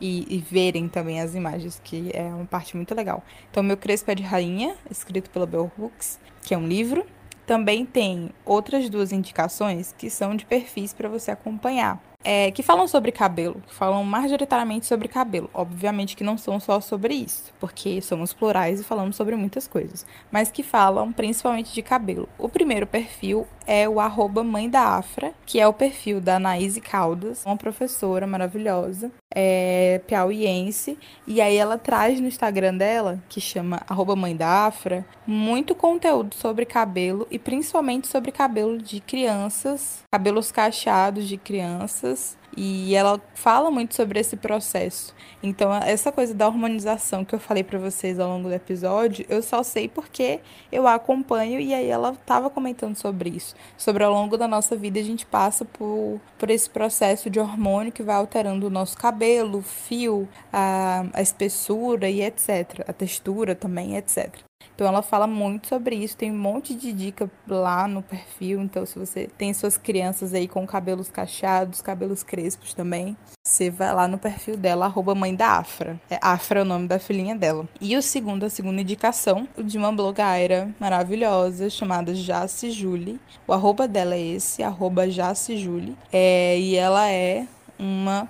e, e, verem também as imagens, que é uma parte muito legal. Então, Meu Crespo é de Rainha, escrito pela Bell Hooks, que é um livro. Também tem outras duas indicações que são de perfis para você acompanhar. É, que falam sobre cabelo, que falam majoritariamente sobre cabelo. Obviamente que não são só sobre isso, porque somos plurais e falamos sobre muitas coisas, mas que falam principalmente de cabelo. O primeiro perfil é o arroba mãe da Afra, que é o perfil da Anaíse Caldas, uma professora maravilhosa, é, piauiense, e aí ela traz no Instagram dela, que chama arroba mãe da Afra, muito conteúdo sobre cabelo e principalmente sobre cabelo de crianças, cabelos cacheados de crianças e ela fala muito sobre esse processo. Então, essa coisa da hormonização que eu falei para vocês ao longo do episódio, eu só sei porque eu a acompanho e aí ela estava comentando sobre isso. Sobre ao longo da nossa vida a gente passa por, por esse processo de hormônio que vai alterando o nosso cabelo, o fio, a, a espessura e etc. A textura também, etc. Então ela fala muito sobre isso, tem um monte de dica lá no perfil. Então, se você tem suas crianças aí com cabelos cacheados, cabelos crespos também, você vai lá no perfil dela, arroba mãe da Afra. É Afra é o nome da filhinha dela. E o segundo, a segunda indicação, de uma blogueira maravilhosa chamada Jace Julie. O arroba dela é esse, arroba Jace Julie. É, e ela é uma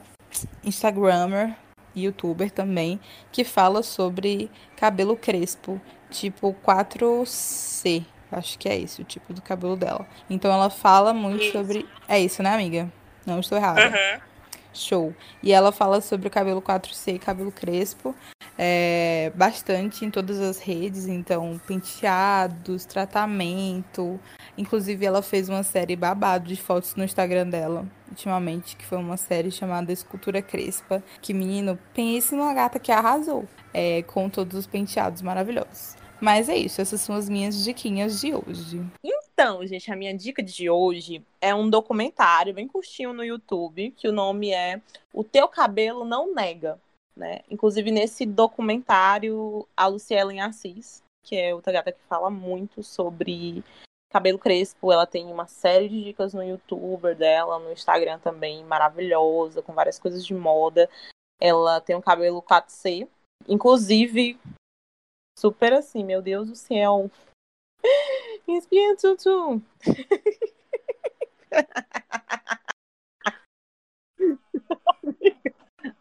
Instagrammer, youtuber também, que fala sobre cabelo crespo tipo 4C. Acho que é esse o tipo do cabelo dela. Então ela fala muito isso. sobre. É isso, né, amiga? Não estou errada. Uhum. Show. E ela fala sobre o cabelo 4C, cabelo crespo, é, bastante em todas as redes, então penteados, tratamento. Inclusive ela fez uma série babado de fotos no Instagram dela, ultimamente, que foi uma série chamada Escultura Crespa, que menino, pense numa gata que arrasou, é, com todos os penteados maravilhosos. Mas é isso, essas são as minhas diquinhas de hoje. Então, gente, a minha dica de hoje é um documentário bem curtinho no YouTube, que o nome é O Teu Cabelo Não Nega. Né? Inclusive, nesse documentário, a Lucielen Assis, que é outra gata que fala muito sobre cabelo crespo, ela tem uma série de dicas no YouTube dela, no Instagram também, maravilhosa, com várias coisas de moda. Ela tem um cabelo 4C, inclusive super assim, meu Deus do céu. Espinha tutu.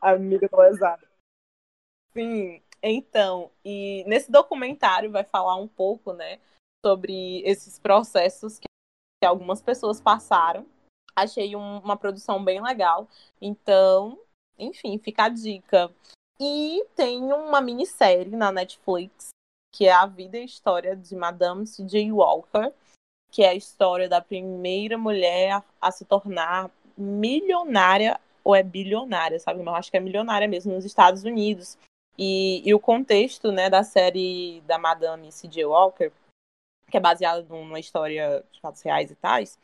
Amiga lesada. Sim, então, e nesse documentário vai falar um pouco, né, sobre esses processos que, que algumas pessoas passaram. Achei um, uma produção bem legal. Então, enfim, fica a dica. E tem uma minissérie na Netflix, que é a vida e história de Madame C.J. Walker, que é a história da primeira mulher a se tornar milionária ou é bilionária, sabe? Eu acho que é milionária mesmo nos Estados Unidos. E, e o contexto né, da série da Madame C.J. Walker, que é baseada numa história de fatos reais e tais,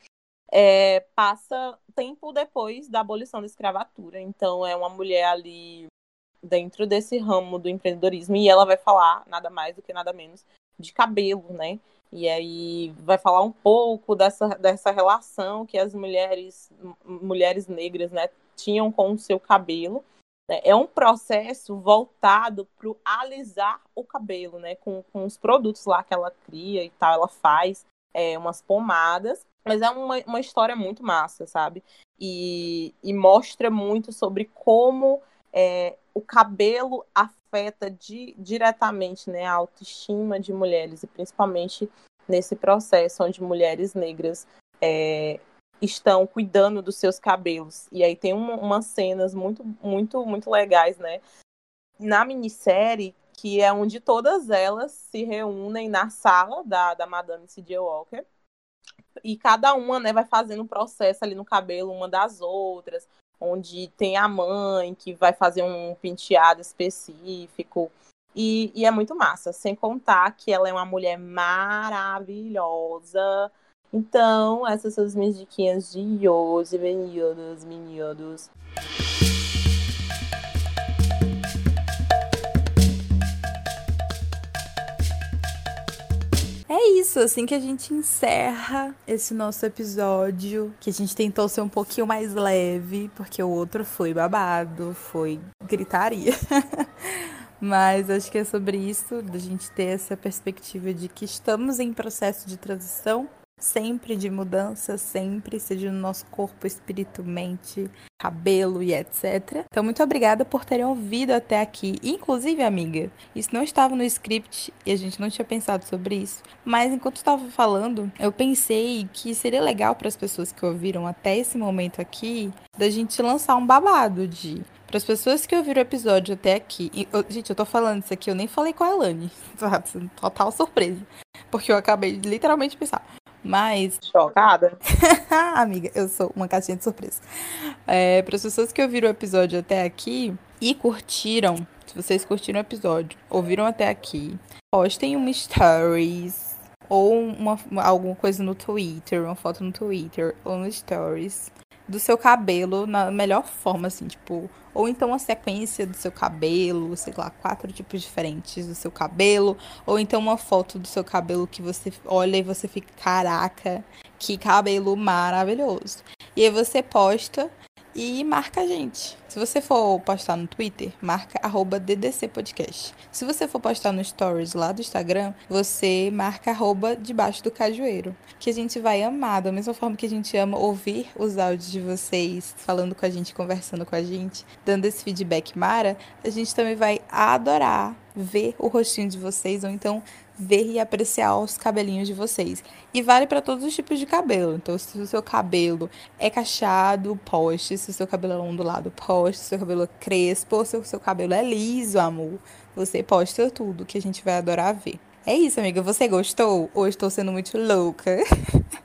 é, passa tempo depois da abolição da escravatura. Então é uma mulher ali dentro desse ramo do empreendedorismo e ela vai falar nada mais do que nada menos de cabelo, né? E aí vai falar um pouco dessa, dessa relação que as mulheres mulheres negras, né, tinham com o seu cabelo. Né? É um processo voltado para alisar o cabelo, né? Com, com os produtos lá que ela cria e tal, ela faz é, umas pomadas. Mas é uma, uma história muito massa, sabe? E, e mostra muito sobre como é, o cabelo afeta di, diretamente né, a autoestima de mulheres, e principalmente nesse processo onde mulheres negras é, estão cuidando dos seus cabelos. E aí tem uma, umas cenas muito, muito, muito legais, né? Na minissérie, que é onde todas elas se reúnem na sala da, da Madame C.J. Walker. E cada uma, né, vai fazendo um processo ali no cabelo uma das outras onde tem a mãe que vai fazer um penteado específico. E, e, é muito massa, sem contar que ela é uma mulher maravilhosa. Então, essas são as minhas diquinhas de hoje, meninos, meninos. É isso, assim que a gente encerra esse nosso episódio, que a gente tentou ser um pouquinho mais leve, porque o outro foi babado, foi gritaria. Mas acho que é sobre isso, da gente ter essa perspectiva de que estamos em processo de transição sempre de mudança, sempre, seja no nosso corpo, espírito, mente, cabelo e etc. Então, muito obrigada por terem ouvido até aqui. Inclusive, amiga, isso não estava no script e a gente não tinha pensado sobre isso. Mas enquanto estava falando, eu pensei que seria legal para as pessoas que ouviram até esse momento aqui, da gente lançar um babado de para as pessoas que ouviram o episódio até aqui. E, eu, gente, eu tô falando isso aqui, eu nem falei com a Elane. Total surpresa. Porque eu acabei de literalmente pensar. Mas. Chocada? Amiga, eu sou uma caixinha de surpresa. É, Para as pessoas que ouviram o episódio até aqui e curtiram, se vocês curtiram o episódio, ouviram até aqui, postem uma stories ou uma, alguma coisa no Twitter, uma foto no Twitter ou no stories do seu cabelo na melhor forma, assim, tipo, ou então a sequência do seu cabelo, sei lá, quatro tipos diferentes do seu cabelo, ou então uma foto do seu cabelo que você olha e você fica, caraca, que cabelo maravilhoso. E aí você posta e marca a gente. Se você for postar no Twitter, marca arroba DDC Podcast. Se você for postar no Stories lá do Instagram, você marca arroba debaixo do cajueiro. Que a gente vai amar, da mesma forma que a gente ama ouvir os áudios de vocês, falando com a gente, conversando com a gente, dando esse feedback mara, a gente também vai adorar ver o rostinho de vocês, ou então ver e apreciar os cabelinhos de vocês. E vale para todos os tipos de cabelo. Então, se o seu cabelo é cacheado, poste. Se o seu cabelo é ondulado, poste. Se o seu cabelo é crespo, se o seu cabelo é liso, amor, você posta tudo que a gente vai adorar ver. É isso, amiga. Você gostou? Ou estou sendo muito louca?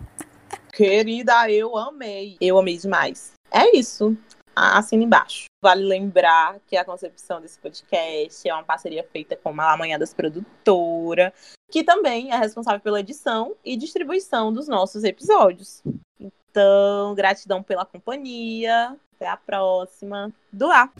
Querida, eu amei. Eu amei demais. É isso assina embaixo. Vale lembrar que a concepção desse podcast é uma parceria feita com a Amanhadas Produtora, que também é responsável pela edição e distribuição dos nossos episódios. Então, gratidão pela companhia. Até a próxima. Do ar.